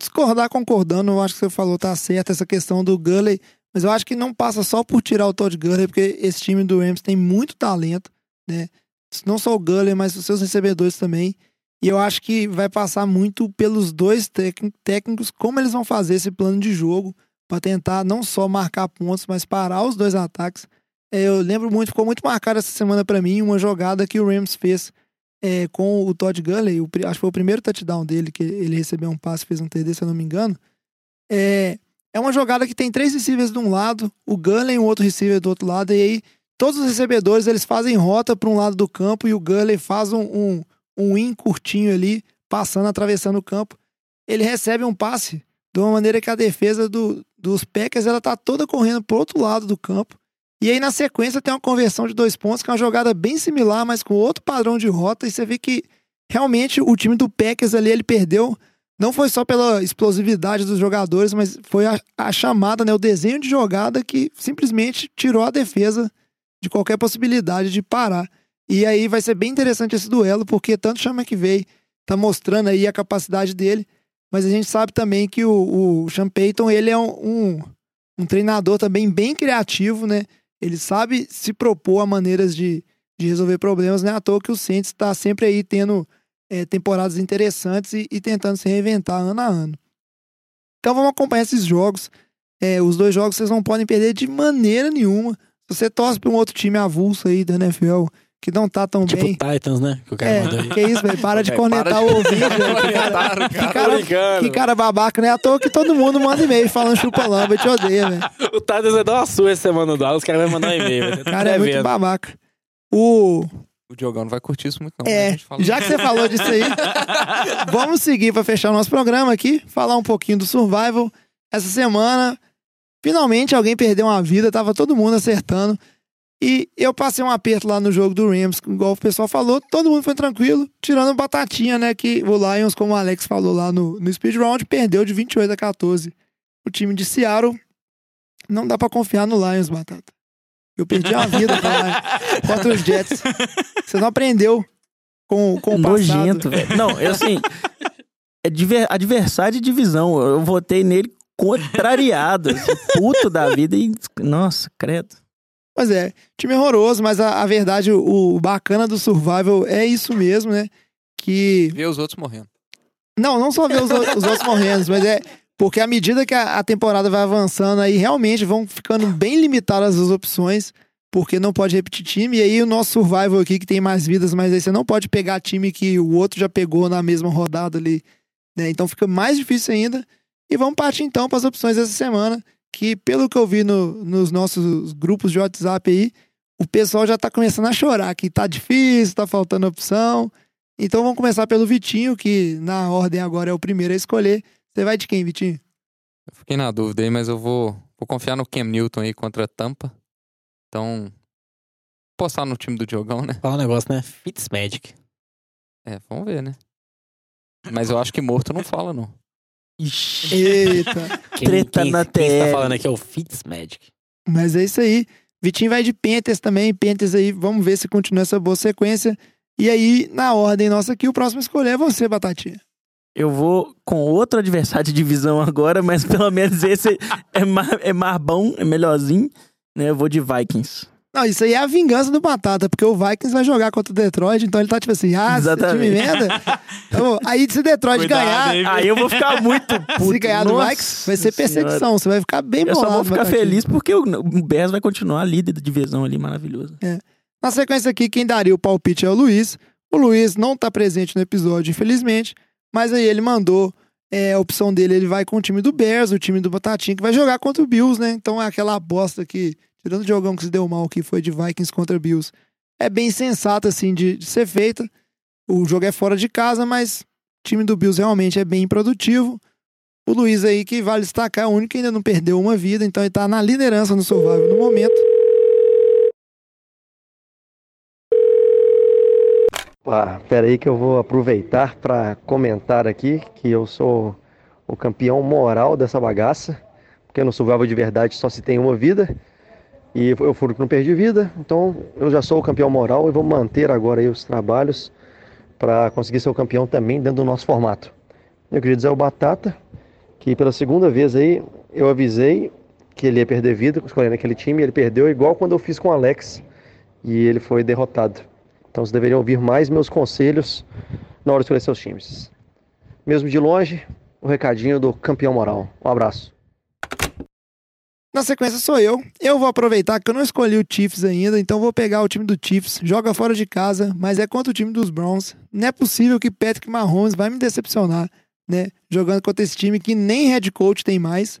discordar concordando. Eu acho que você falou tá certo essa questão do Gurley, mas eu acho que não passa só por tirar o Todd Gurley, porque esse time do Rams tem muito talento, né? Não só o Gurley, mas os seus recebedores também. E eu acho que vai passar muito pelos dois técni- técnicos, como eles vão fazer esse plano de jogo para tentar não só marcar pontos, mas parar os dois ataques. É, eu lembro muito, ficou muito marcado essa semana para mim, uma jogada que o Rams fez é, com o Todd Gurley, o acho que foi o primeiro touchdown dele, que ele recebeu um passe, fez um TD, se eu não me engano. É, é uma jogada que tem três receivers de um lado, o Gurley e um outro receiver do outro lado, e aí todos os recebedores eles fazem rota para um lado do campo e o Gurley faz um, um, um in curtinho ali, passando, atravessando o campo. Ele recebe um passe de uma maneira que a defesa do, dos Packers ela tá toda correndo pro outro lado do campo. E aí, na sequência, tem uma conversão de dois pontos, que é uma jogada bem similar, mas com outro padrão de rota. E você vê que realmente o time do Packers ali, ele perdeu. Não foi só pela explosividade dos jogadores, mas foi a, a chamada, né, o desenho de jogada que simplesmente tirou a defesa de qualquer possibilidade de parar. E aí vai ser bem interessante esse duelo, porque tanto o Sean McVay tá mostrando aí a capacidade dele, mas a gente sabe também que o, o Sean Payton, ele é um, um, um treinador também bem criativo, né? Ele sabe se propor a maneiras de, de resolver problemas, não é à toa que o Saints está sempre aí tendo é, temporadas interessantes e, e, tentando se reinventar ano a ano. Então vamos acompanhar esses jogos. É, os dois jogos vocês não podem perder de maneira nenhuma. Se você torce para um outro time avulso aí da NFL que não tá tão tipo bem. Titans, né? Que, o cara é, que isso, velho. Para de cornetar de- o velho. Que cara, que, cara, brincando. que cara babaca, né? À toa que todo mundo manda e-mail falando chupa lamba e te odeia, velho. O Titans vai dar uma sua essa semana no Dallas, os caras vão mandar um e-mail. cara é muito babaca. O. O Diogão não vai curtir isso muito, não. né? É, fala- já que você falou disso aí, vamos seguir para fechar o nosso programa aqui, falar um pouquinho do Survival. Essa semana, finalmente alguém perdeu uma vida, tava todo mundo acertando. E eu passei um aperto lá no jogo do Rams, igual o pessoal falou, todo mundo foi tranquilo, tirando Batatinha, né? Que o Lions, como o Alex falou lá no, no speed round, perdeu de 28 a 14. O time de Seattle não dá pra confiar no Lions, Batata. Eu perdi a vida contra os Jets. Você não aprendeu com, com o passado. Nojento, velho. Não, eu assim. É diver- adversário de divisão. Eu votei nele contrariado. assim, puto da vida e. Nossa, credo. Pois é, time horroroso, mas a, a verdade, o, o bacana do Survival é isso mesmo, né? Que. Ver os outros morrendo. Não, não só ver os, os outros morrendo, mas é. Porque à medida que a, a temporada vai avançando, aí realmente vão ficando bem limitadas as opções, porque não pode repetir time. E aí o nosso Survival aqui, que tem mais vidas, mas aí você não pode pegar time que o outro já pegou na mesma rodada ali, né? Então fica mais difícil ainda. E vamos partir então para as opções dessa semana, que pelo que eu vi no- nos nossos grupos de WhatsApp aí, o pessoal já tá começando a chorar, que tá difícil, tá faltando opção. Então vamos começar pelo Vitinho, que na ordem agora é o primeiro a escolher. Você vai de quem, Vitinho? Eu fiquei na dúvida aí, mas eu vou, vou confiar no Cam Newton aí contra a Tampa. Então, postar no time do Diogão, né? Fala um negócio, né? Fitzmagic. É, vamos ver, né? Mas eu acho que morto não fala, não. Ixi. Eita. Quem, Treta quem, na quem está TL. falando aqui é o Fitzmagic. Mas é isso aí. Vitinho vai de Panthers também. Panthers aí, vamos ver se continua essa boa sequência. E aí, na ordem nossa aqui, o próximo escolher é você, Batatinha. Eu vou com outro adversário de divisão agora, mas pelo menos esse é mais, é mais bom, é melhorzinho. Né? Eu vou de Vikings. Não, isso aí é a vingança do Batata, porque o Vikings vai jogar contra o Detroit, então ele tá tipo assim, ah, esse time Exatamente. merda. Então, aí se Detroit Cuidado, ganhar, hein, Aí eu vou ficar muito puto. se ganhar do Vikings, vai ser Senhora. perseguição, você vai ficar bem Eu bolado. só vou ficar Batatinha. feliz porque o, Bears vai continuar líder da divisão ali, maravilhoso. Na sequência aqui, quem daria o palpite é o Luiz. O Luiz não tá presente no episódio, infelizmente, mas aí ele mandou é, a opção dele, ele vai com o time do Bears, o time do Batatinha, que vai jogar contra o Bills, né? Então é aquela aposta que, tirando o jogão que se deu mal, que foi de Vikings contra Bills, é bem sensata, assim, de, de ser feita. O jogo é fora de casa, mas o time do Bills realmente é bem produtivo. O Luiz aí, que vale destacar, é o único que ainda não perdeu uma vida, então ele tá na liderança no Survival no momento. Ah, peraí que eu vou aproveitar para comentar aqui que eu sou o campeão moral dessa bagaça, porque no survival de verdade só se tem uma vida e eu fui o que não perdi vida, então eu já sou o campeão moral e vou manter agora aí os trabalhos para conseguir ser o campeão também dentro do nosso formato. Eu queria dizer ao Batata que pela segunda vez aí eu avisei que ele ia perder vida escolhendo aquele time, ele perdeu igual quando eu fiz com o Alex e ele foi derrotado. Então vocês deveriam ouvir mais meus conselhos na hora de escolher seus times. Mesmo de longe, o recadinho do campeão moral. Um abraço. Na sequência sou eu. Eu vou aproveitar que eu não escolhi o Chiefs ainda, então vou pegar o time do Chiefs, joga fora de casa, mas é contra o time dos Browns. Não é possível que Patrick Mahomes vai me decepcionar, né? Jogando contra esse time que nem head coach tem mais.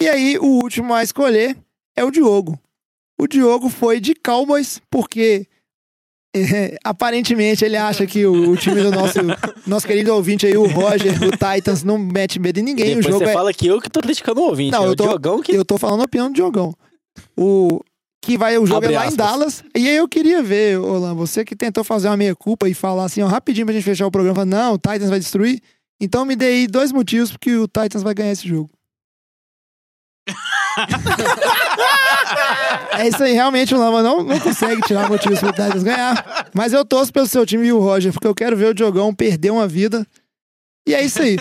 E aí, o último a escolher é o Diogo. O Diogo foi de Cowboys, porque aparentemente ele acha que o, o time do nosso, nosso querido ouvinte aí, o Roger, o Titans, não mete medo em ninguém. Depois o jogo você é... fala que eu que tô criticando o ouvinte. Não, é eu o tô- Diogão que Eu tô falando a opinião do Diogão. O que vai, o jogo Abre é lá em aspas. Dallas. E aí eu queria ver, Olan, você que tentou fazer uma meia-culpa e falar assim, ó, rapidinho pra gente fechar o programa, falar, não, o Titans vai destruir. Então me dê aí dois motivos porque o Titans vai ganhar esse jogo. é isso aí, realmente o Lama não, não consegue tirar motivos pro Titans ganhar. Mas eu torço pelo seu time e o Roger, porque eu quero ver o Diogão perder uma vida. E é isso aí.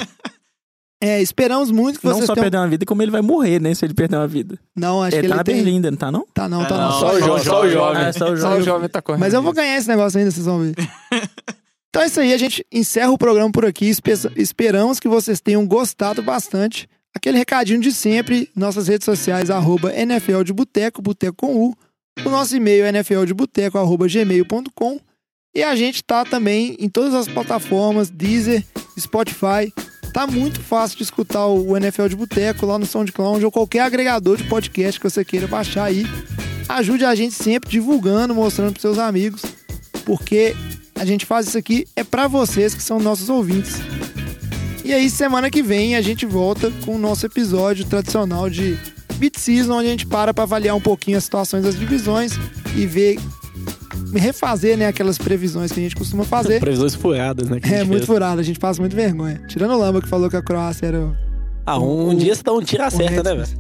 É, esperamos muito que Não vocês só tenham... perder uma vida, como ele vai morrer, né? Se ele perder uma vida. Não, acho ele que tá ele na tem... Berlinda, não tá não? Tá não, tá É, não. não, Só o o Só o jovem. Só o Só o jovem. jovem tá correndo. Mas eu vou ganhar esse negócio ainda, vocês vão ver. então é isso aí, a gente encerra o programa por aqui. Espe- Esperamos que vocês tenham gostado bastante. Aquele recadinho de sempre, nossas redes sociais, arroba NFL de Boteco, Boteco com U. O nosso e-mail é gmail.com. E a gente tá também em todas as plataformas, Deezer, Spotify. Tá muito fácil de escutar o NFL de Boteco lá no SoundCloud ou qualquer agregador de podcast que você queira baixar aí. Ajude a gente sempre divulgando, mostrando pros seus amigos, porque a gente faz isso aqui é pra vocês que são nossos ouvintes. E aí, semana que vem, a gente volta com o nosso episódio tradicional de Beat Season, onde a gente para pra avaliar um pouquinho as situações das divisões e ver, refazer, né, aquelas previsões que a gente costuma fazer. Previsões furadas, né? É muito fez. furado, a gente passa muito vergonha. Tirando o Lamba que falou que a Croácia era. o- Ah, um, dia você dá um tiro acerta, né, velho?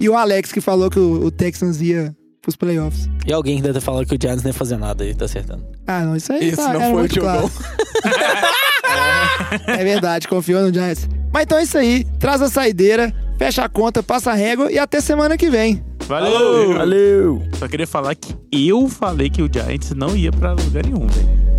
E o Alex que falou que o, o Texans ia pros playoffs. E alguém que deve ter falado que o Giants não ia fazer nada aí, tá acertando. Ah, não, isso aí Esse tá, não era foi o muito Diogão. claro. é verdade, confiou no Giants. Mas então é isso aí, traz a saideira, fecha a conta, passa a régua e até semana que vem. Valeu! Valeu! Só queria falar que eu falei que o Giants não ia pra lugar nenhum, velho.